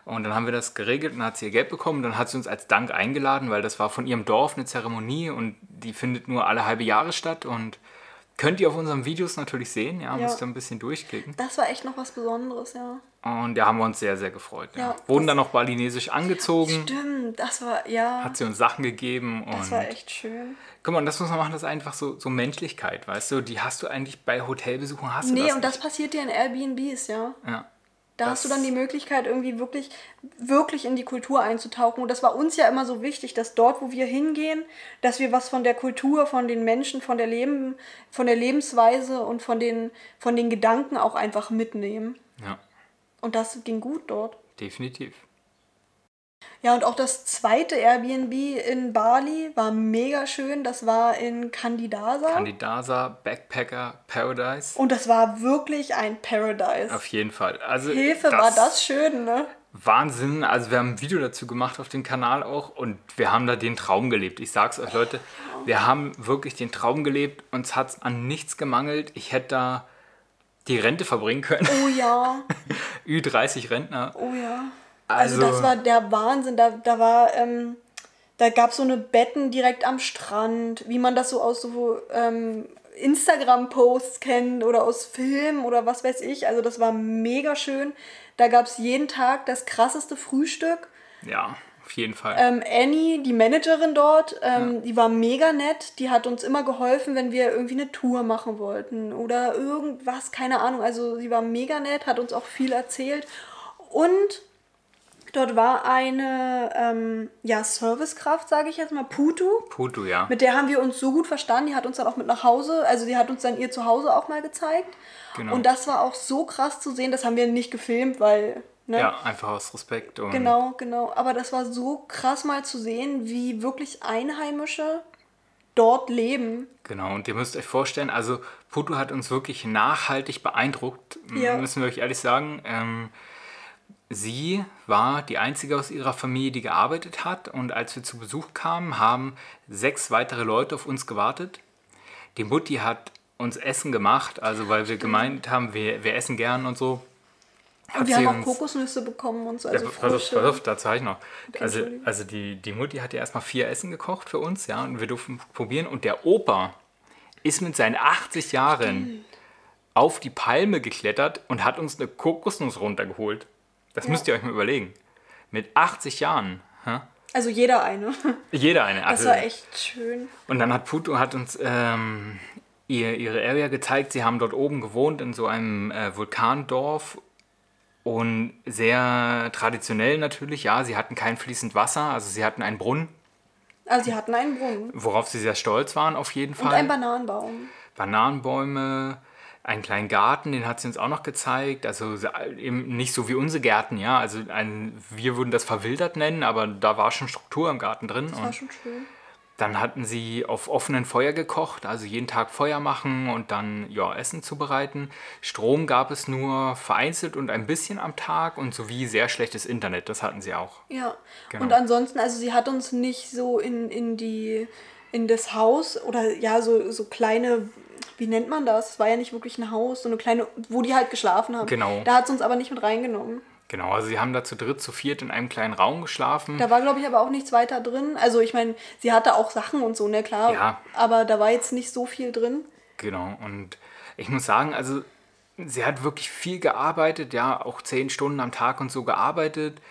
Und dann haben wir das geregelt und dann hat sie ihr Geld bekommen. Dann hat sie uns als Dank eingeladen, weil das war von ihrem Dorf eine Zeremonie und die findet nur alle halbe Jahre statt. Und könnt ihr auf unseren Videos natürlich sehen, ja, Ja. müsst ihr ein bisschen durchklicken. Das war echt noch was Besonderes, ja. Und da haben wir uns sehr, sehr gefreut. Ja. Ja, Wurden das- dann noch balinesisch angezogen, Stimmt, das war, ja, hat sie uns Sachen gegeben das und war echt schön. guck mal, und das muss man machen, das ist einfach so, so Menschlichkeit, weißt du, die hast du eigentlich bei Hotelbesuchen, hast du Nee, das und das nicht. passiert dir in Airbnbs, ja. Ja. Da hast du dann die Möglichkeit, irgendwie wirklich, wirklich in die Kultur einzutauchen. Und das war uns ja immer so wichtig, dass dort, wo wir hingehen, dass wir was von der Kultur, von den Menschen, von der Leben, von der Lebensweise und von den, von den Gedanken auch einfach mitnehmen. ja, Und das ging gut dort. definitiv. Ja, und auch das zweite Airbnb in Bali war mega schön. Das war in Candidasa. Candidasa, Backpacker, Paradise, und das war wirklich ein Paradise. auf jeden Fall. Also Hilfe, war das schön, ne? Wahnsinn. Also wir haben ein Video dazu gemacht auf dem Kanal auch und wir haben da den Traum gelebt. Ich sag's euch, Leute, wir haben wirklich den Traum gelebt. Uns hat's an nichts gemangelt. Ich hätte da die Rente verbringen können. Oh ja, Ü30 Rentner. oh ja. Also, Also- das war der Wahnsinn. Da, da war, ähm, da gab es so eine Betten direkt am Strand, wie man das so aus so ähm, Instagram-Posts kennt oder aus Filmen oder was weiß ich. Also das war mega schön. Da gab es jeden Tag das krasseste Frühstück. Ja, auf jeden Fall. Ähm, Annie, die Managerin dort, ähm, die war mega nett. Die hat uns immer geholfen, wenn wir irgendwie eine Tour machen wollten oder irgendwas, keine Ahnung. Also sie war mega nett, hat uns auch viel erzählt. Und dort war eine ähm, ja, Servicekraft, sage ich jetzt mal, Putu. Putu, ja. Mit der haben wir uns so gut verstanden. Die hat uns dann auch mit nach Hause, also die hat uns dann ihr Zuhause auch mal gezeigt. Genau. Und das war auch so krass zu sehen. Das haben wir nicht gefilmt, weil. Ne? Ja, einfach aus Respekt. Und Genau, genau. Aber das war so krass mal zu sehen, wie wirklich Einheimische dort leben. Genau, und ihr müsst euch vorstellen, also Putu hat uns wirklich nachhaltig beeindruckt, Ja. müssen wir euch ehrlich sagen. Ähm, sie war die einzige aus ihrer Familie, die gearbeitet hat. Und als wir zu Besuch kamen, haben sechs weitere Leute auf uns gewartet. Die Mutti hat uns Essen gemacht, also weil wir gemeint haben, wir, wir essen gern und so. Und wir haben auch Kokosnüsse bekommen und so. Also ja, pass auf, pass auf, da zeige ich noch. Okay, also also die, die Mutti hat ja erstmal vier Essen gekocht für uns, ja, und wir durften probieren. Und der Opa ist mit seinen 80 Jahren Stimmt. auf die Palme geklettert und hat uns eine Kokosnuss runtergeholt. Das ja. müsst ihr euch mal überlegen. Mit 80 Jahren. Hä? Also jeder eine. Jeder eine. Also, das war echt schön. Und dann hat Puto hat uns ähm, ihr, ihre Area gezeigt. Sie haben dort oben gewohnt in so einem äh, Vulkandorf und sehr traditionell natürlich. Ja, sie hatten kein fließend Wasser, also sie hatten einen Brunnen. Also sie hatten einen Brunnen. Worauf sie sehr stolz waren auf jeden Fall. Und einen Bananenbaum. Bananenbäume, einen kleinen Garten, den hat sie uns auch noch gezeigt. Also eben nicht so wie unsere Gärten, ja. Also ein, wir würden das verwildert nennen, aber da war schon Struktur im Garten drin. Das war schon schön. Dann hatten sie auf offenen Feuer gekocht, also jeden Tag Feuer machen und dann ja, Essen zubereiten. Strom gab es nur vereinzelt und ein bisschen am Tag und sowie sehr schlechtes Internet, das hatten sie auch. Ja, genau. und ansonsten, also sie hat uns nicht so in, in die in das Haus oder ja, so, so kleine wie nennt man das? Es war ja nicht wirklich ein Haus, so eine kleine, wo die halt geschlafen haben. Genau. Da hat es uns aber nicht mit reingenommen. Genau, also sie haben da zu dritt, zu viert in einem kleinen Raum geschlafen. Da war, glaube ich, aber auch nichts weiter drin. Also ich meine, sie hatte auch Sachen und so, ne, klar. Ja. Aber da war jetzt nicht so viel drin. Genau, und ich muss sagen, also sie hat wirklich viel gearbeitet, ja, auch zehn Stunden am Tag und so gearbeitet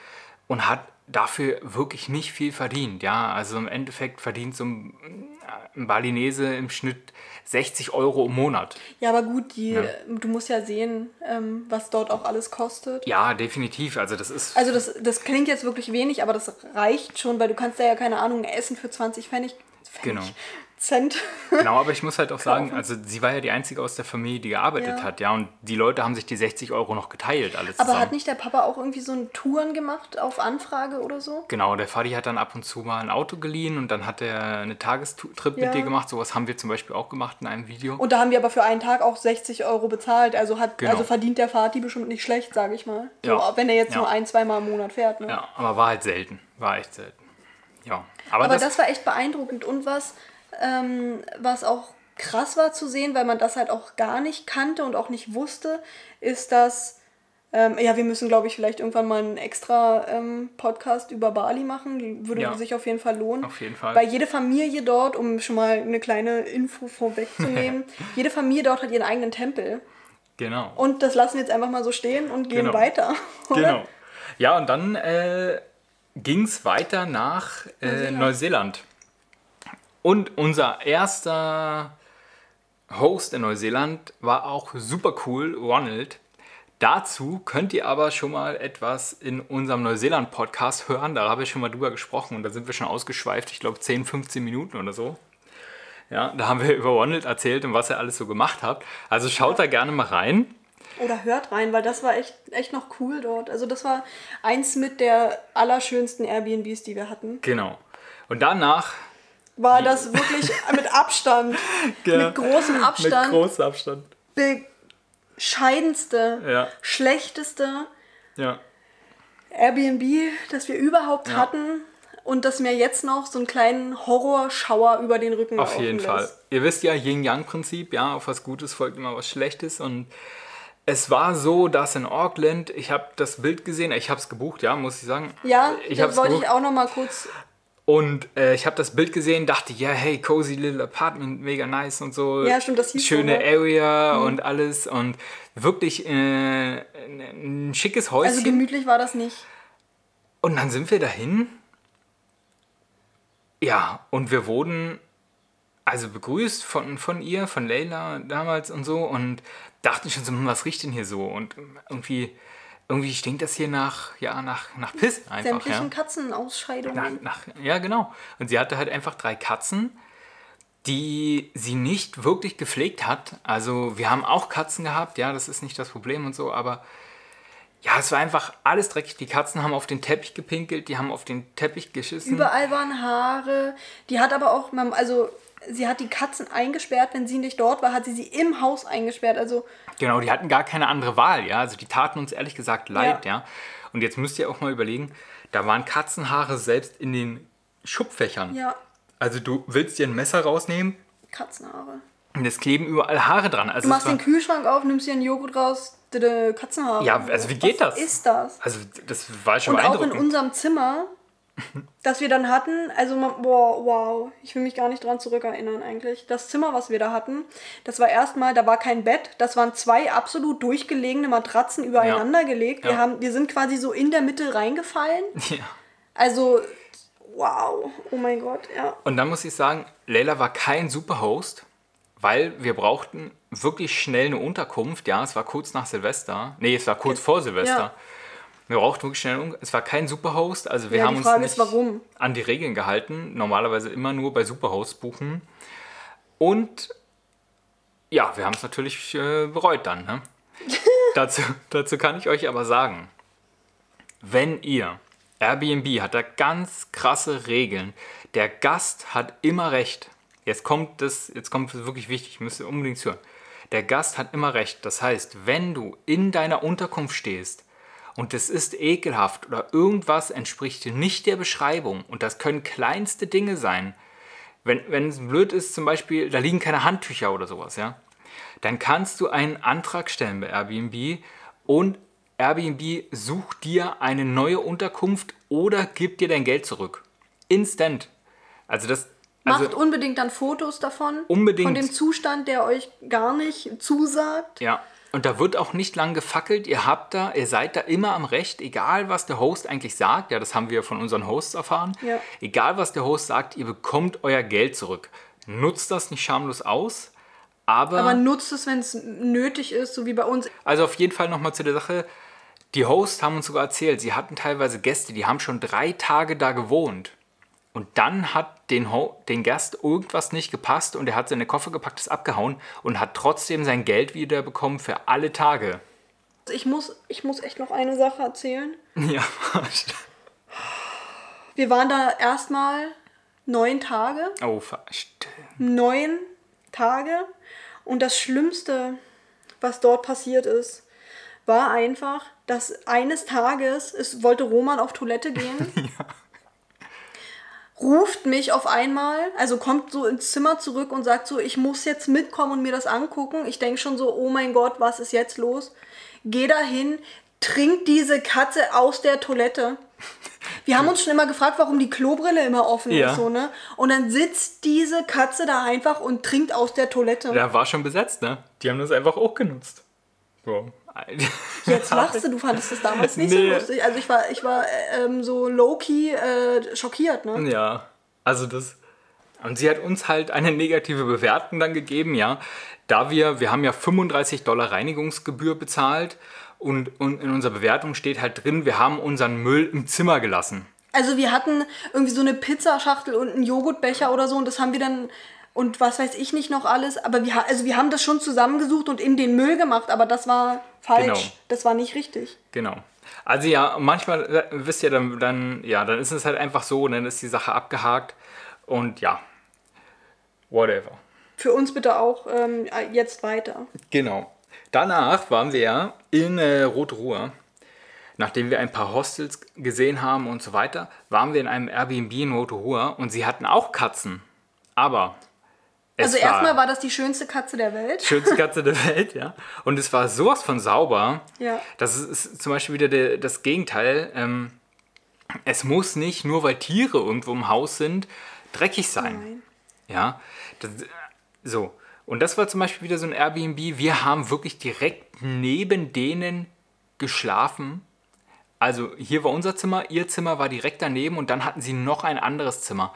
und hat dafür wirklich nicht viel verdient, ja. Also im Endeffekt verdient so ein, ein Balinese im Schnitt 60 Euro im Monat. Ja, aber gut, die, ja. du musst ja sehen, ähm, was dort auch alles kostet. Ja, definitiv. Also das ist. Also das, das klingt jetzt wirklich wenig, aber das reicht schon, weil du kannst da ja keine Ahnung essen für 20 Pfennig. Pfennig genau. Cent. Genau, aber ich muss halt auch sagen, also sie war ja die Einzige aus der Familie, die gearbeitet ja. hat, ja, und die Leute haben sich die 60 Euro noch geteilt, alles Aber hat nicht der Papa auch irgendwie so einen Touren gemacht auf Anfrage oder so? Genau, der Vati hat dann ab und zu mal ein Auto geliehen und dann hat er eine Tagestrip ja. mit dir gemacht. Sowas haben wir zum Beispiel auch gemacht in einem Video. Und da haben wir aber für einen Tag auch 60 Euro bezahlt, also hat genau. also verdient der Vati bestimmt nicht schlecht, sage ich mal. So, ja. wenn er jetzt nur ein, zweimal im Monat fährt. Ne? Ja, aber war halt selten, war echt selten. Ja, aber, aber das, das war echt beeindruckend und was ähm, was auch krass war zu sehen, weil man das halt auch gar nicht kannte und auch nicht wusste, ist, dass, ähm, ja, wir müssen, glaube ich, vielleicht irgendwann mal einen extra ähm, Podcast über Bali machen. Würde ja. sich auf jeden Fall lohnen. Auf jeden Fall. Weil jede Familie dort, um schon mal eine kleine Info vorwegzunehmen, jede Familie dort hat ihren eigenen Tempel. Genau. Und das lassen wir jetzt einfach mal so stehen und gehen genau. weiter. Oder? Genau. Ja, und dann äh, ging es weiter nach äh, Neuseeland. Neuseeland. Und unser erster Host in Neuseeland war auch super cool, Ronald. Dazu könnt ihr aber schon mal etwas in unserem Neuseeland-Podcast hören. Da habe ich schon mal drüber gesprochen und da sind wir schon ausgeschweift, ich glaube 10, 15 Minuten oder so. Ja, da haben wir über Ronald erzählt und was er alles so gemacht hat. Also schaut da gerne mal rein. Oder hört rein, weil das war echt, echt noch cool dort. Also das war eins mit der allerschönsten Airbnbs, die wir hatten. Genau. Und danach war das wirklich mit Abstand, ja, mit großem Abstand, mit großem Abstand, bescheidenste, ja. schlechteste ja. Airbnb, das wir überhaupt hatten und das mir jetzt noch so einen kleinen Horrorschauer über den Rücken Auf jeden lässt. Fall. Ihr wisst ja, Yin-Yang-Prinzip, ja, auf was Gutes folgt immer was Schlechtes und es war so, dass in Auckland, ich habe das Bild gesehen, ich habe es gebucht, ja, muss ich sagen. Ja, ich das wollte gebucht. ich auch noch mal kurz und äh, ich habe das Bild gesehen, dachte, ja, hey, cozy little apartment, mega nice und so. Ja, stimmt, das hieß Schöne so, ne? Area mhm. und alles und wirklich äh, ein schickes Häuschen. Also gemütlich war das nicht. Und dann sind wir dahin. Ja, und wir wurden also begrüßt von, von ihr, von Leila damals und so und dachten schon so, hm, was riecht denn hier so? Und irgendwie irgendwie stinkt das hier nach, ja, nach, nach Piss einfach. Sämtlichen ja. Katzenausscheidungen. Nach, nach, ja, genau. Und sie hatte halt einfach drei Katzen, die sie nicht wirklich gepflegt hat. Also wir haben auch Katzen gehabt, ja, das ist nicht das Problem und so, aber ja, es war einfach alles dreckig. Die Katzen haben auf den Teppich gepinkelt, die haben auf den Teppich geschissen. Überall waren Haare. Die hat aber auch, also sie hat die Katzen eingesperrt, wenn sie nicht dort war, hat sie sie im Haus eingesperrt. Also Genau, die hatten gar keine andere Wahl, ja. Also die taten uns ehrlich gesagt leid, ja. Und jetzt müsst ihr auch mal überlegen, da waren Katzenhaare selbst in den Schubfächern. ja, Also du willst dir ein Messer rausnehmen Katzenhaare. und es kleben überall Haare dran. Also Du machst den Kühlschrank auf, nimmst dir einen Joghurt raus, Katzenhaare. Ja, also wie geht Was das? ist das? also das war schon Und auch in unserem Zimmer, das wir dann hatten, also man, boah, wow, ich will mich gar nicht dran zurückerinnern eigentlich. Das Zimmer, was wir da hatten, das war erstmal, da war kein Bett, das waren zwei absolut durchgelegene Matratzen übereinander gelegt. Wir, Ja. haben, wir sind quasi so in der Mitte reingefallen. ja. Also, wow, oh mein Gott, ja. Und dann muss ich sagen, Leila war kein Superhost, weil wir brauchten wirklich schnell eine Unterkunft. Ja, es war kurz nach Silvester. Nee, es war kurz vor Silvester. Ja. Wir brauchten wirklich schnell Es war kein Superhost, also wir Ja, haben die uns Frage nicht ist, warum? an die Regeln gehalten. Normalerweise immer nur bei Superhost buchen. Und ja, wir haben es natürlich äh, bereut dann. Ne? dazu, dazu kann ich euch aber sagen, wenn ihr, Airbnb hat da ganz krasse Regeln. Der Gast hat immer recht. Jetzt kommt das, jetzt kommt es wirklich wichtig, müsst ihr unbedingt hören. Der Gast hat immer recht. Das heißt, wenn du in deiner Unterkunft stehst und es ist ekelhaft oder irgendwas entspricht nicht der Beschreibung und das können kleinste Dinge sein, wenn, wenn es blöd ist, zum Beispiel, da liegen keine Handtücher oder sowas, ja, dann kannst du einen Antrag stellen bei Airbnb und Airbnb sucht dir eine neue Unterkunft oder gibt dir dein Geld zurück. Instant. Also das. Also, Macht unbedingt dann Fotos davon. Unbedingt. Von dem Zustand, der euch gar nicht zusagt. Ja. Und da wird auch nicht lang gefackelt. Ihr habt da, ihr seid da immer am Recht, egal was der Host eigentlich sagt. Ja, das haben wir von unseren Hosts erfahren. Ja. Egal was der Host sagt, ihr bekommt euer Geld zurück. Nutzt das nicht schamlos aus. Aber, Aber nutzt es, wenn es nötig ist, so wie bei uns. also auf jeden Fall nochmal zu der Sache. Die Hosts haben uns sogar erzählt, sie hatten teilweise Gäste, die haben schon drei Tage da gewohnt. Und dann hat den, den Gast irgendwas nicht gepasst und er hat seine Koffer gepackt, ist abgehauen und hat trotzdem sein Geld wieder bekommen für alle Tage. Ich muss, ich muss echt noch eine Sache erzählen. Ja, Wir waren da erstmal neun Tage. oh, ver- stimmt. Neun Tage. Und das Schlimmste, was dort passiert ist, war einfach, dass eines Tages, es wollte Roman auf Toilette gehen. Ruft mich auf einmal, also kommt so ins Zimmer zurück und sagt so, ich muss jetzt mitkommen und mir das angucken. Ich denke schon so, oh mein Gott, was ist jetzt los? Geh dahin, trink diese Katze aus der Toilette. Wir haben uns schon immer gefragt, warum die Klobrille immer offen Ja. ist, so, ne? Und dann sitzt diese Katze da einfach und trinkt aus der Toilette. Der war schon besetzt, ne? Die haben das einfach auch genutzt. So. Jetzt lachst du, du fandest das damals nicht Nee. so lustig. Also ich war, ich war äh, ähm, so low-key äh, schockiert, ne? Ja, also das. Und sie hat uns halt eine negative Bewertung dann gegeben, ja. Da wir, wir haben ja 35 Dollar Reinigungsgebühr bezahlt und, und in unserer Bewertung steht halt drin, wir haben unseren Müll im Zimmer gelassen. Also wir hatten irgendwie so eine Pizzaschachtel und einen Joghurtbecher oder so und das haben wir dann und was weiß ich nicht noch alles, aber wir, also wir haben das schon zusammengesucht und in den Müll gemacht, aber das war falsch. Genau. Das war nicht richtig. Genau. Also ja, manchmal äh, wisst ihr dann, dann, ja, dann ist es halt einfach so, dann ist die Sache abgehakt und ja, whatever. Für uns bitte auch ähm, jetzt weiter. Genau. Danach waren wir ja in äh, Rot-Ruhr. Nachdem wir ein paar Hostels gesehen haben und so weiter, waren wir in einem Airbnb in Rot-Ruhr und sie hatten auch Katzen. Aber es Also erstmal war das die schönste Katze der Welt. schönste Katze der Welt, ja. Und es war sowas von sauber. Ja. Das ist, ist zum Beispiel wieder der, das Gegenteil. Ähm, es muss nicht, nur weil Tiere irgendwo im Haus sind, dreckig sein. Nein. Ja, das, so. Und das war zum Beispiel wieder so ein Airbnb. Wir haben wirklich direkt neben denen geschlafen. Also hier war unser Zimmer, ihr Zimmer war direkt daneben und dann hatten sie noch ein anderes Zimmer.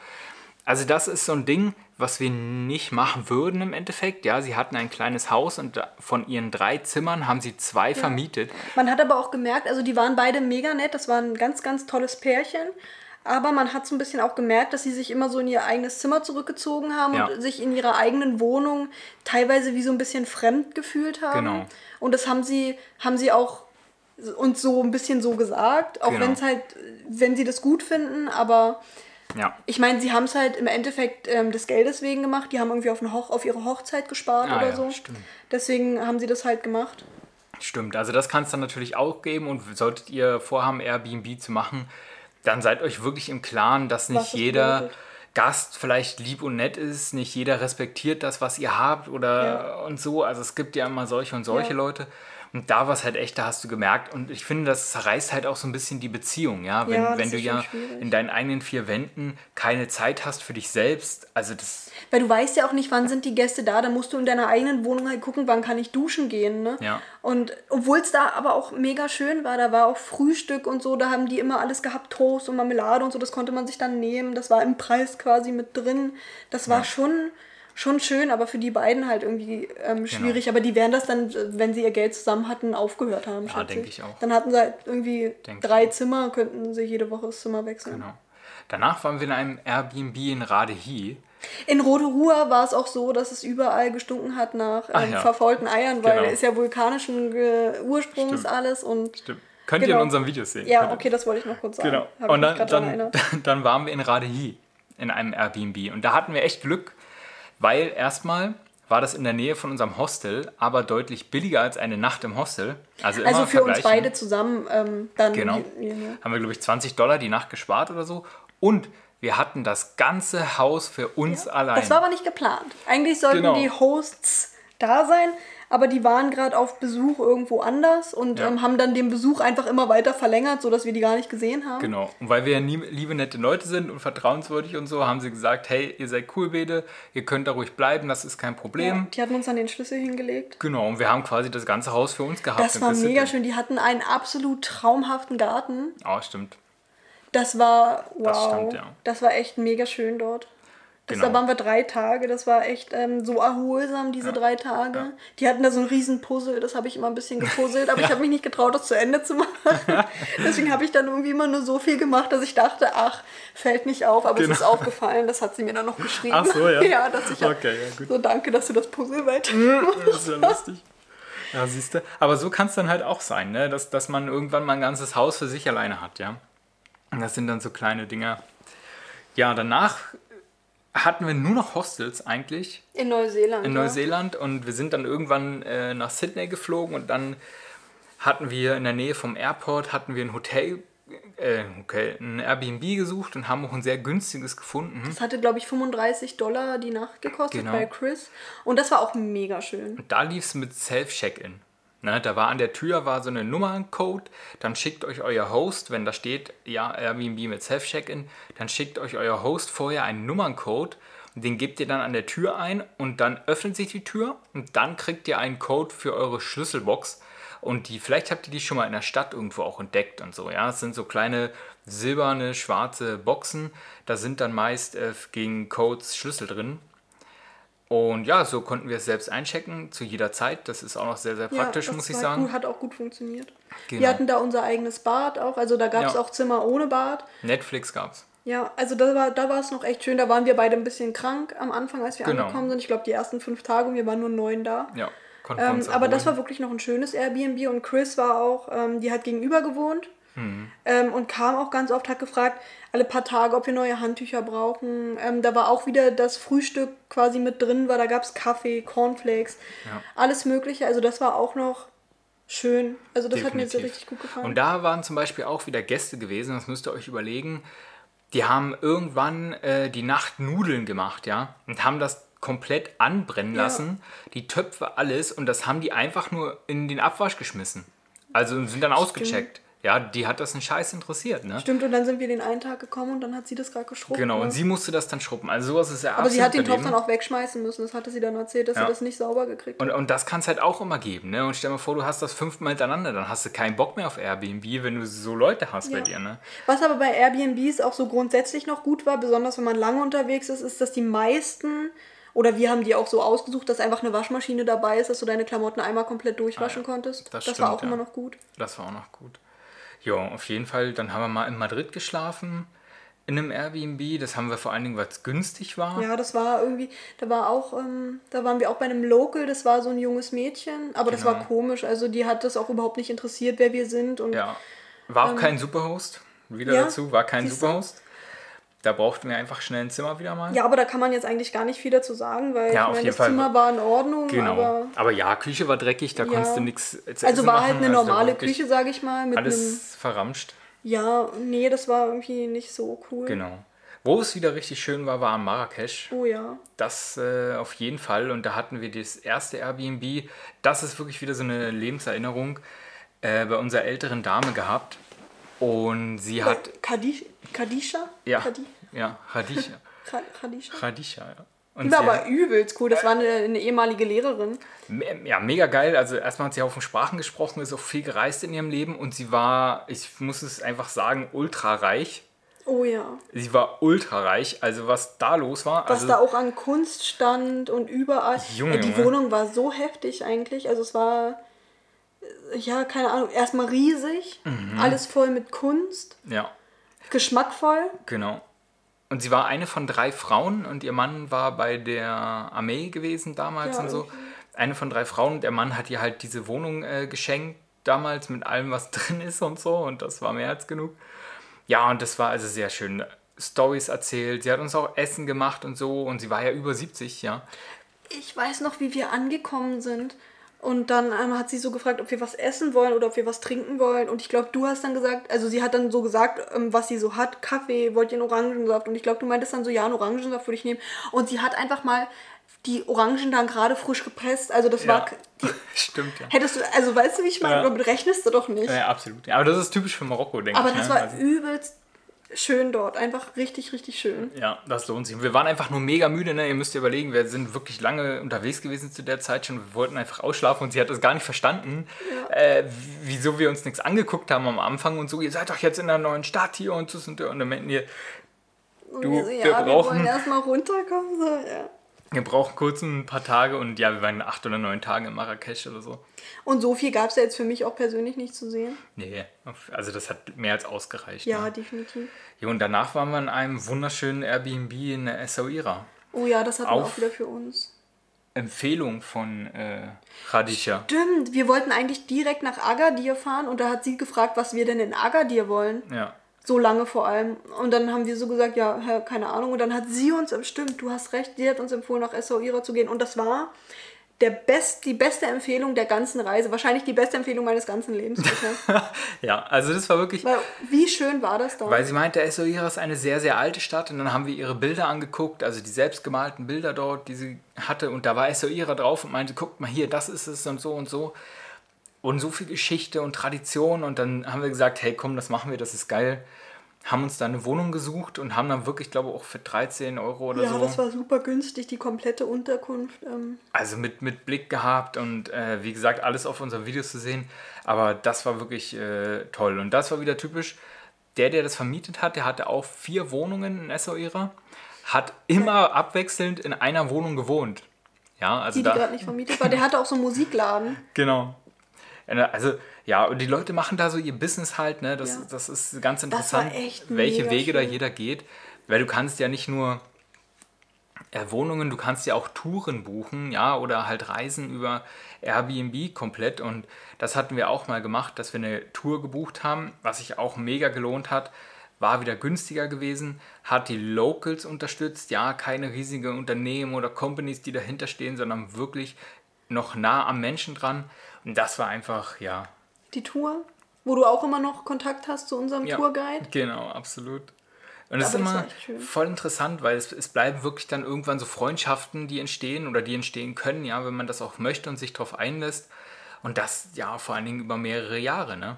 Also das ist so ein Ding, was wir nicht machen würden im Endeffekt. Ja, sie hatten ein kleines Haus und von ihren drei Zimmern haben sie zwei vermietet. Man hat aber auch gemerkt, also die waren beide mega nett, das war ein ganz, ganz tolles Pärchen. Aber man hat so ein bisschen auch gemerkt, dass sie sich immer so in ihr eigenes Zimmer zurückgezogen haben Ja. und sich in ihrer eigenen Wohnung teilweise wie so ein bisschen fremd gefühlt haben. Genau. Und das haben sie, haben sie auch uns so ein bisschen so gesagt, auch Genau. wenn es halt, wenn sie das gut finden, aber Ja. Ich meine, sie haben es halt im Endeffekt ähm, des Geldes wegen gemacht. Die haben irgendwie auf, eine Hoch auf ihre Hochzeit gespart Ah, oder ja, so. stimmt. Deswegen haben sie das halt gemacht. Stimmt, also das kann es dann natürlich auch geben und solltet ihr vorhaben, Airbnb zu machen, dann seid euch wirklich im Klaren, dass nicht jeder bedeutet. Gast vielleicht lieb und nett ist, nicht jeder respektiert das, was ihr habt oder Ja. und so. Also es gibt ja immer solche und solche Ja. Leute. Und da war es halt echt, da hast du gemerkt. Und ich finde, das zerreißt halt auch so ein bisschen die Beziehung, ja. Wenn, Ja, wenn du ja schwierig. in deinen eigenen vier Wänden keine Zeit hast für dich selbst. Also das, Weil du weißt ja auch nicht, wann sind die Gäste da. Da musst du in deiner eigenen Wohnung halt gucken, wann kann ich duschen gehen. Ne? Ja. Und obwohl es da aber auch mega schön war, da war auch Frühstück und so, da haben die immer alles gehabt, Toast und Marmelade und so, das konnte man sich dann nehmen. Das war im Preis quasi mit drin. Das war schon, schon schön, aber für die beiden halt irgendwie ähm, schwierig. Aber die werden das dann, äh, wenn sie ihr Geld zusammen hatten, aufgehört haben. schätze denke ich auch. Dann hatten sie halt irgendwie Denk drei. Zimmer, könnten sie jede Woche das Zimmer wechseln. genau. Danach waren wir in einem Airbnb in Radehi. In Rotorua war es auch so, dass es überall gestunken hat nach Ach ähm, ja. verfaulten Eiern, weil Genau. ist ja vulkanischen Ge Ursprungs Stimmt. alles und Stimmt. Könnt ihr in Genau. unserem Video sehen. ja, Könnt okay, das wollte ich noch kurz sagen. Genau. Hab Und dann, dann, dann waren wir in Radehi in einem Airbnb. Und da hatten wir echt Glück, weil erstmal war das in der Nähe von unserem Hostel, aber deutlich billiger als eine Nacht im Hostel. Also, immer Also für uns beide zusammen ähm, dann Genau. ja, ja. Haben wir, glaube ich, 20 Dollar die Nacht gespart oder so. Und wir hatten das ganze Haus für uns allein. Das war aber nicht geplant. Eigentlich sollten Genau. die Hosts da sein, aber die waren gerade auf Besuch irgendwo anders und Ja. ähm, haben dann den Besuch einfach immer weiter verlängert, sodass wir die gar nicht gesehen haben. Genau. Und weil wir ja nie, liebe, nette Leute sind und vertrauenswürdig und so, haben sie gesagt, hey, ihr seid cool, Bede, ihr könnt da ruhig bleiben, das ist kein Problem. Ja, die hatten uns dann den Schlüssel hingelegt. Genau, und wir haben quasi das ganze Haus für uns gehabt. Das war mega schön. Die hatten einen absolut traumhaften Garten. Oh, stimmt. Das war wow. Das stimmt, ja. Das war echt mega schön dort. Das, Genau. Da waren wir drei Tage. Das war echt ähm, so erholsam, diese drei Tage. Die hatten da so ein riesen Puzzle. Das habe ich immer ein bisschen gepuzzelt, aber ich habe mich nicht getraut, das zu Ende zu machen. Deswegen habe ich dann irgendwie immer nur so viel gemacht, dass ich dachte, ach, fällt nicht auf. Aber Genau. es ist aufgefallen. Das hat sie mir dann noch geschrieben. Ach so, ja. ja, dass ich Okay, ja, gut. so danke, dass du das Puzzle weiter. Das ist ja lustig. Ja, siehst du. Aber so kann es dann halt auch sein, ne? dass, dass man irgendwann mal ein ganzes Haus für sich alleine hat, ja. Und das sind dann so kleine Dinger. Ja, danach hatten wir nur noch Hostels eigentlich In Neuseeland. in ja. Neuseeland und wir sind dann irgendwann äh, nach Sydney geflogen und dann hatten wir in der Nähe vom Airport hatten wir ein Hotel, äh, okay, ein Airbnb gesucht und haben auch ein sehr günstiges gefunden. Das hatte, glaube ich, 35 Dollar die Nacht gekostet Genau. bei Chris. Und das war auch mega schön. Und da lief es mit Self-Check-In. Ne, da war an der Tür war so eine Nummerncode, dann schickt euch euer Host, wenn da steht, ja, Airbnb mit Self-Check-In, dann schickt euch euer Host vorher einen Nummerncode. Den gebt ihr dann an der Tür ein und dann öffnet sich die Tür und dann kriegt ihr einen Code für eure Schlüsselbox. Und die, vielleicht habt ihr die schon mal in der Stadt irgendwo auch entdeckt und so, ja, es sind so kleine silberne, schwarze Boxen, da sind dann meist äh, gegen Codes Schlüssel drin und ja, so konnten wir es selbst einchecken zu jeder Zeit. Das ist auch noch sehr, sehr praktisch, das muss ich sagen. Gut, hat auch gut funktioniert. Genau. Wir hatten da unser eigenes Bad auch. Also da gab es Ja. auch Zimmer ohne Bad. Netflix gab's. Ja, also da war, da war es noch echt schön. Da waren wir beide ein bisschen krank am Anfang, als wir Genau. angekommen sind. Ich glaube, die ersten fünf Tage und wir waren nur neun da. Ja, konnten Ähm, uns aber das war wirklich noch ein schönes Airbnb und Chris war auch, ähm, die hat gegenüber gewohnt Mhm. ähm, und kam auch ganz oft, hat gefragt, alle paar Tage, ob wir neue Handtücher brauchen. Ähm, da war auch wieder das Frühstück quasi mit drin, weil da gab es Kaffee, Cornflakes, Ja. alles Mögliche. Also das war auch noch schön. Also das hat mir jetzt Definitiv. richtig gut gefallen. Und da waren zum Beispiel auch wieder Gäste gewesen, das müsst ihr euch überlegen. Die haben irgendwann äh, die Nacht Nudeln gemacht, ja, und haben das komplett anbrennen Ja. lassen, die Töpfe, alles, und das haben die einfach nur in den Abwasch geschmissen. Also sind dann ausgecheckt. Ja, die hat das einen Scheiß interessiert, ne? Stimmt, und dann sind wir den einen Tag gekommen und dann hat sie das gerade geschrubbt. Genau, ne? und sie musste das dann schruppen. Also sowas ist ja Aber sie hat den absolut Topf dann auch wegschmeißen müssen. Das hatte sie dann erzählt, dass Ja. sie das nicht sauber gekriegt hat. Und, und das kann es halt auch immer geben, ne? Und stell dir mal vor, du hast das fünfmal hintereinander, dann hast du keinen Bock mehr auf Airbnb, wenn du so Leute hast bei Ja. dir, ne? Was aber bei Airbnbs auch so grundsätzlich noch gut war, besonders wenn man lange unterwegs ist, ist, dass die meisten, oder wir haben die auch so ausgesucht, dass einfach eine Waschmaschine dabei ist, dass du deine Klamotten einmal komplett durchwaschen Ah ja. konntest. Das Das, stimmt, war auch ja. immer noch gut. Das war auch noch gut. Ja, auf jeden Fall, dann haben wir mal in Madrid geschlafen, in einem Airbnb. Das haben wir vor allen Dingen, weil es günstig war. Ja, das war irgendwie, da war auch, ähm, da waren wir auch bei einem Local, das war so ein junges Mädchen, aber das Genau. war komisch. Also die hat das auch überhaupt nicht interessiert, wer wir sind. Und Ja. War auch kein Superhost, wieder Ähm, ja, dazu, war kein? Superhost. Da brauchten wir einfach schnell ein Zimmer wieder mal. Ja, aber da kann man jetzt eigentlich gar nicht viel dazu sagen, weil Ja, ich meine, das Fall. Zimmer war in Ordnung, Genau. aber Aber, ja, Küche war dreckig, da Ja. konntest du nichts also war halt eine normale Küche. Küche, sage ich mal, mit einem Alles verramscht. Ja, nee, das war irgendwie nicht so cool. Genau. Wo es wieder richtig schön war, war in Marrakesch. Oh ja. Das äh, auf jeden Fall. Und da hatten wir das erste Airbnb. Das ist wirklich wieder so eine Lebenserinnerung äh, bei unserer älteren Dame gehabt. Und sie hat. Kadish, Kadisha? Ja, Kadi, ja, Khadija. Ka- Kadisha? Khadija, ja. Die Und war sie aber übelst cool. Das war eine, eine ehemalige Lehrerin. Ja, mega geil. Also erstmal hat sie Haufen Sprachen gesprochen, ist auch viel gereist in ihrem Leben und sie war, ich muss es einfach sagen, ultra reich. Oh ja. Sie war ultra reich. Also was da los war. Was also, da auch an Kunst stand und überall. Junge, Äh, die. Wohnung war so heftig eigentlich. Also es war, äh, ja, keine Ahnung, erstmal riesig. Mhm. Alles voll mit Kunst. Ja, Geschmackvoll. genau. Und sie war eine von drei Frauen und ihr Mann war bei der Armee gewesen damals Ja, und so. Eine von drei Frauen und der Mann hat ihr halt diese Wohnung äh, geschenkt damals mit allem, was drin ist und so und das war mehr als genug. Ja, und das war also sehr schön. Stories erzählt, sie hat uns auch Essen gemacht und so und sie war ja über 70, ja. Ich weiß noch, wie wir angekommen sind. Und dann ähm, hat sie so gefragt, ob wir was essen wollen oder ob wir was trinken wollen. Und ich glaube, du hast dann gesagt, also sie hat dann so gesagt, ähm, was sie so hat. Kaffee, wollt ihr einen Orangensaft? Und ich glaube, du meintest dann so, ja, einen Orangensaft würde ich nehmen. Und sie hat einfach mal die Orangen dann gerade frisch gepresst. Also das war... Die, Stimmt, ja. hättest du, also weißt du, wie ich meine? Ja. Damit rechnest du doch nicht. Ja, absolut. Ja, aber das ist typisch für Marokko, denke Aber ich. das ne? war Also- übelst schön dort. Einfach richtig, richtig schön. Ja, das lohnt sich. Und wir waren einfach nur mega müde, ne? Ihr müsst ihr überlegen, wir sind wirklich lange unterwegs gewesen zu der Zeit schon. Wir wollten einfach ausschlafen und sie hat das gar nicht verstanden, äh, wieso wir uns nichts angeguckt haben am Anfang und so. Ihr seid doch jetzt in einer neuen Stadt hier und das und dann meinten wir, Und Du, wir so, wir ja, wir brauchen- wollen erstmal runterkommen. So, ja. Wir brauchen kurz ein paar Tage und ja, wir waren acht oder neun Tage in Marrakesch oder so. Und so viel gab es ja jetzt für mich auch persönlich nicht zu sehen. Nee, also das hat mehr als ausgereicht. Ja, Ne? definitiv. Ja, und danach waren wir in einem wunderschönen Airbnb in Essaouira. Oh ja, das hatten wir Auf- auch wieder für uns. Empfehlung von äh, Khadija. Stimmt, wir wollten eigentlich direkt nach Agadir fahren und da hat sie gefragt, was wir denn in Agadir wollen. Ja. So lange vor allem. Und dann haben wir so gesagt, ja, keine Ahnung. Und dann hat sie uns, stimmt, du hast recht, sie hat uns empfohlen, nach Essaouira zu gehen. Und das war der best, die beste Empfehlung der ganzen Reise. Wahrscheinlich die beste Empfehlung meines ganzen Lebens ja, also das war wirklich. Weil, wie schön war das da? Weil sie meinte, Essaouira ist eine sehr, sehr alte Stadt und dann haben wir ihre Bilder angeguckt, also die selbstgemalten Bilder dort, die sie hatte und da war Essaouira drauf und meinte, guckt mal hier, das ist es und so und so. Und so viel Geschichte und Tradition und dann haben wir gesagt, hey komm, das machen wir, das ist geil. Haben uns da eine Wohnung gesucht und haben dann wirklich, glaube ich, auch für 13 Euro oder ja, so. das war super günstig, die komplette Unterkunft. Ähm, Also mit, mit Blick gehabt und äh, wie gesagt, alles auf unseren Videos zu sehen. Aber das war wirklich äh, toll. Und das war wieder typisch. Der, der das vermietet hat, der hatte auch vier Wohnungen in Essaouira, hat immer abwechselnd in einer Wohnung gewohnt. Ja, also die, die gerade nicht vermietet war. Der hatte auch so einen Musikladen. Genau. Also, ja, und die Leute machen da so ihr Business halt, ne? Das, Ja. das ist ganz interessant, echt welche Wege da schön. jeder geht. Weil du kannst ja nicht nur äh, Wohnungen, du kannst ja auch Touren buchen, ja, oder halt Reisen über Airbnb komplett. Und das hatten wir auch mal gemacht, dass wir eine Tour gebucht haben, was sich auch mega gelohnt hat. War wieder günstiger gewesen, hat die Locals unterstützt, ja, keine riesigen Unternehmen oder Companies, die dahinter stehen, sondern wirklich noch nah am Menschen dran. Das war einfach, ja. Die Tour, wo du auch immer noch Kontakt hast zu unserem ja Tourguide. Genau, absolut. Und es ist Aber immer voll interessant, weil es, es bleiben wirklich dann irgendwann so Freundschaften, die entstehen oder die entstehen können, ja, wenn man das auch möchte und sich darauf einlässt. Und das ja vor allen Dingen über mehrere Jahre, ne?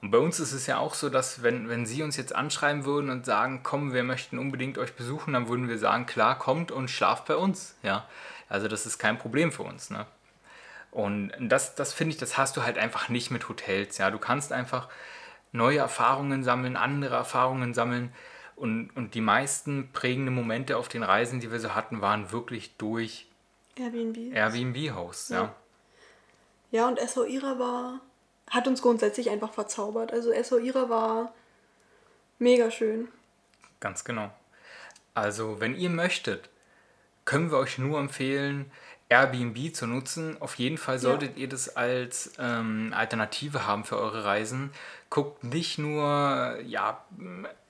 Und bei uns ist es ja auch so, dass wenn, wenn sie uns jetzt anschreiben würden und sagen, komm, wir möchten unbedingt euch besuchen, dann würden wir sagen, klar, kommt und schlaft bei uns, ja. Also das ist kein Problem für uns, ne? Und das, das finde ich, das hast du halt einfach nicht mit Hotels. Ja, du kannst einfach neue Erfahrungen sammeln, andere Erfahrungen sammeln. Und, und die meisten prägenden Momente auf den Reisen, die wir so hatten, waren wirklich durch Airbnb. Airbnb-Hosts. Ja. Ja. Ja, und Essaouira war, hat uns grundsätzlich einfach verzaubert. Also Essaouira war mega schön. ganz genau. Also, wenn ihr möchtet, können wir euch nur empfehlen, Airbnb zu nutzen. Auf jeden Fall solltet ja. ihr das als ähm, Alternative haben für eure Reisen. Guckt nicht nur ja,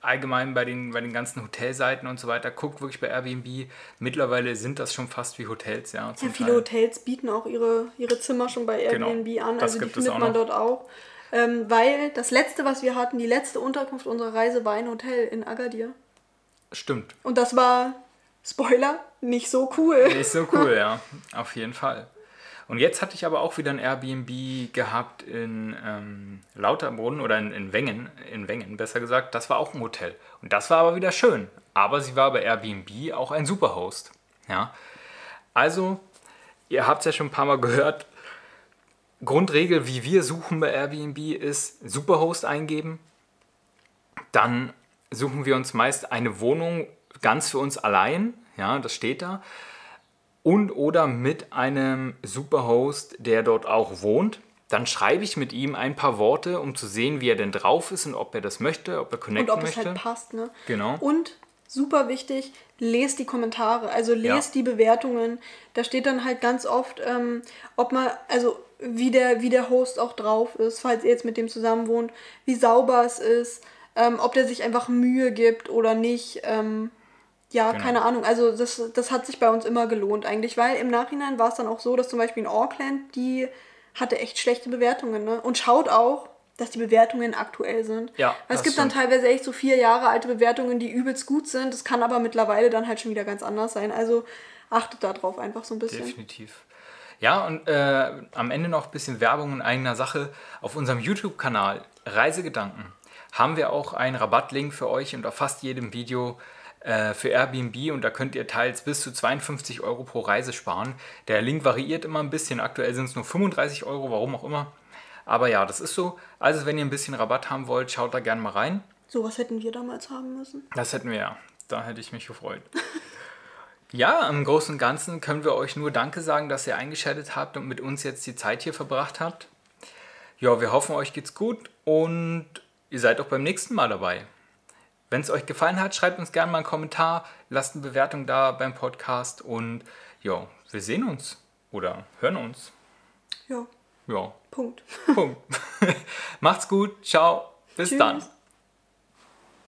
allgemein bei den, bei den ganzen Hotelseiten und so weiter, guckt wirklich bei Airbnb. Mittlerweile sind das schon fast wie Hotels. Ja, ja viele Teil. Hotels bieten auch ihre, ihre Zimmer schon bei genau. Airbnb genau, an. Also die findet man dort auch. Ähm, weil das letzte, was wir hatten, die letzte Unterkunft unserer Reise war ein Hotel in Agadir. Stimmt. Und das war Spoiler, nicht so cool. Nicht so cool, ja, auf jeden Fall. Und jetzt hatte ich aber auch wieder ein Airbnb gehabt in ähm, Lauterbrunn oder in, in Wengen, in Wengen besser gesagt. Das war auch ein Hotel. Und das war aber wieder schön. Aber sie war bei Airbnb auch ein Superhost. Ja. Also, ihr habt es ja schon ein paar Mal gehört. Grundregel, wie wir suchen bei Airbnb, ist Superhost eingeben. Dann suchen wir uns meist eine Wohnung ganz für uns allein, ja, das steht da, und oder mit einem Superhost, der dort auch wohnt. Dann schreibe ich mit ihm ein paar Worte, um zu sehen, wie er denn drauf ist und ob er das möchte, ob er connecten möchte. Und ob möchte. es halt passt, ne? Genau. Und super wichtig, lest die Kommentare, also lest ja. die Bewertungen. Da steht dann halt ganz oft, ähm, ob man, also wie der, wie der Host auch drauf ist, falls ihr jetzt mit dem zusammen wohnt, wie sauber es ist, ähm, ob der sich einfach Mühe gibt oder nicht. Ähm, ja, genau. keine Ahnung. Also das, das hat sich bei uns immer gelohnt eigentlich, weil im Nachhinein war es dann auch so, dass zum Beispiel in Auckland, die hatte echt schlechte Bewertungen. Ne? Und schaut auch, dass die Bewertungen aktuell sind. Ja, weil es gibt dann teilweise echt so vier Jahre alte Bewertungen, die übelst gut sind. Das kann aber mittlerweile dann halt schon wieder ganz anders sein. Also achtet darauf einfach so ein bisschen. Definitiv. Ja, und äh, am Ende noch ein bisschen Werbung in eigener Sache. Auf unserem YouTube-Kanal Reisegedanken haben wir auch einen Rabattlink für euch und auf fast jedem Video äh, für Airbnb und da könnt ihr teils bis zu 52 Euro pro Reise sparen. Der Link variiert immer ein bisschen. Aktuell sind es nur 35 Euro, warum auch immer. Aber ja, das ist so. Also, wenn ihr ein bisschen Rabatt haben wollt, schaut da gerne mal rein. So was hätten wir damals haben müssen. Das hätten wir ja. Da hätte ich mich gefreut. ja, im Großen und Ganzen können wir euch nur Danke sagen, dass ihr eingeschaltet habt und mit uns jetzt die Zeit hier verbracht habt. Ja, wir hoffen, euch geht's gut und ihr seid auch beim nächsten Mal dabei. Wenn es euch gefallen hat, schreibt uns gerne mal einen Kommentar, lasst eine Bewertung da beim Podcast und ja, wir sehen uns oder hören uns. Ja. Ja. Punkt. Punkt. Macht's gut. Ciao. Bis Tschüss. dann.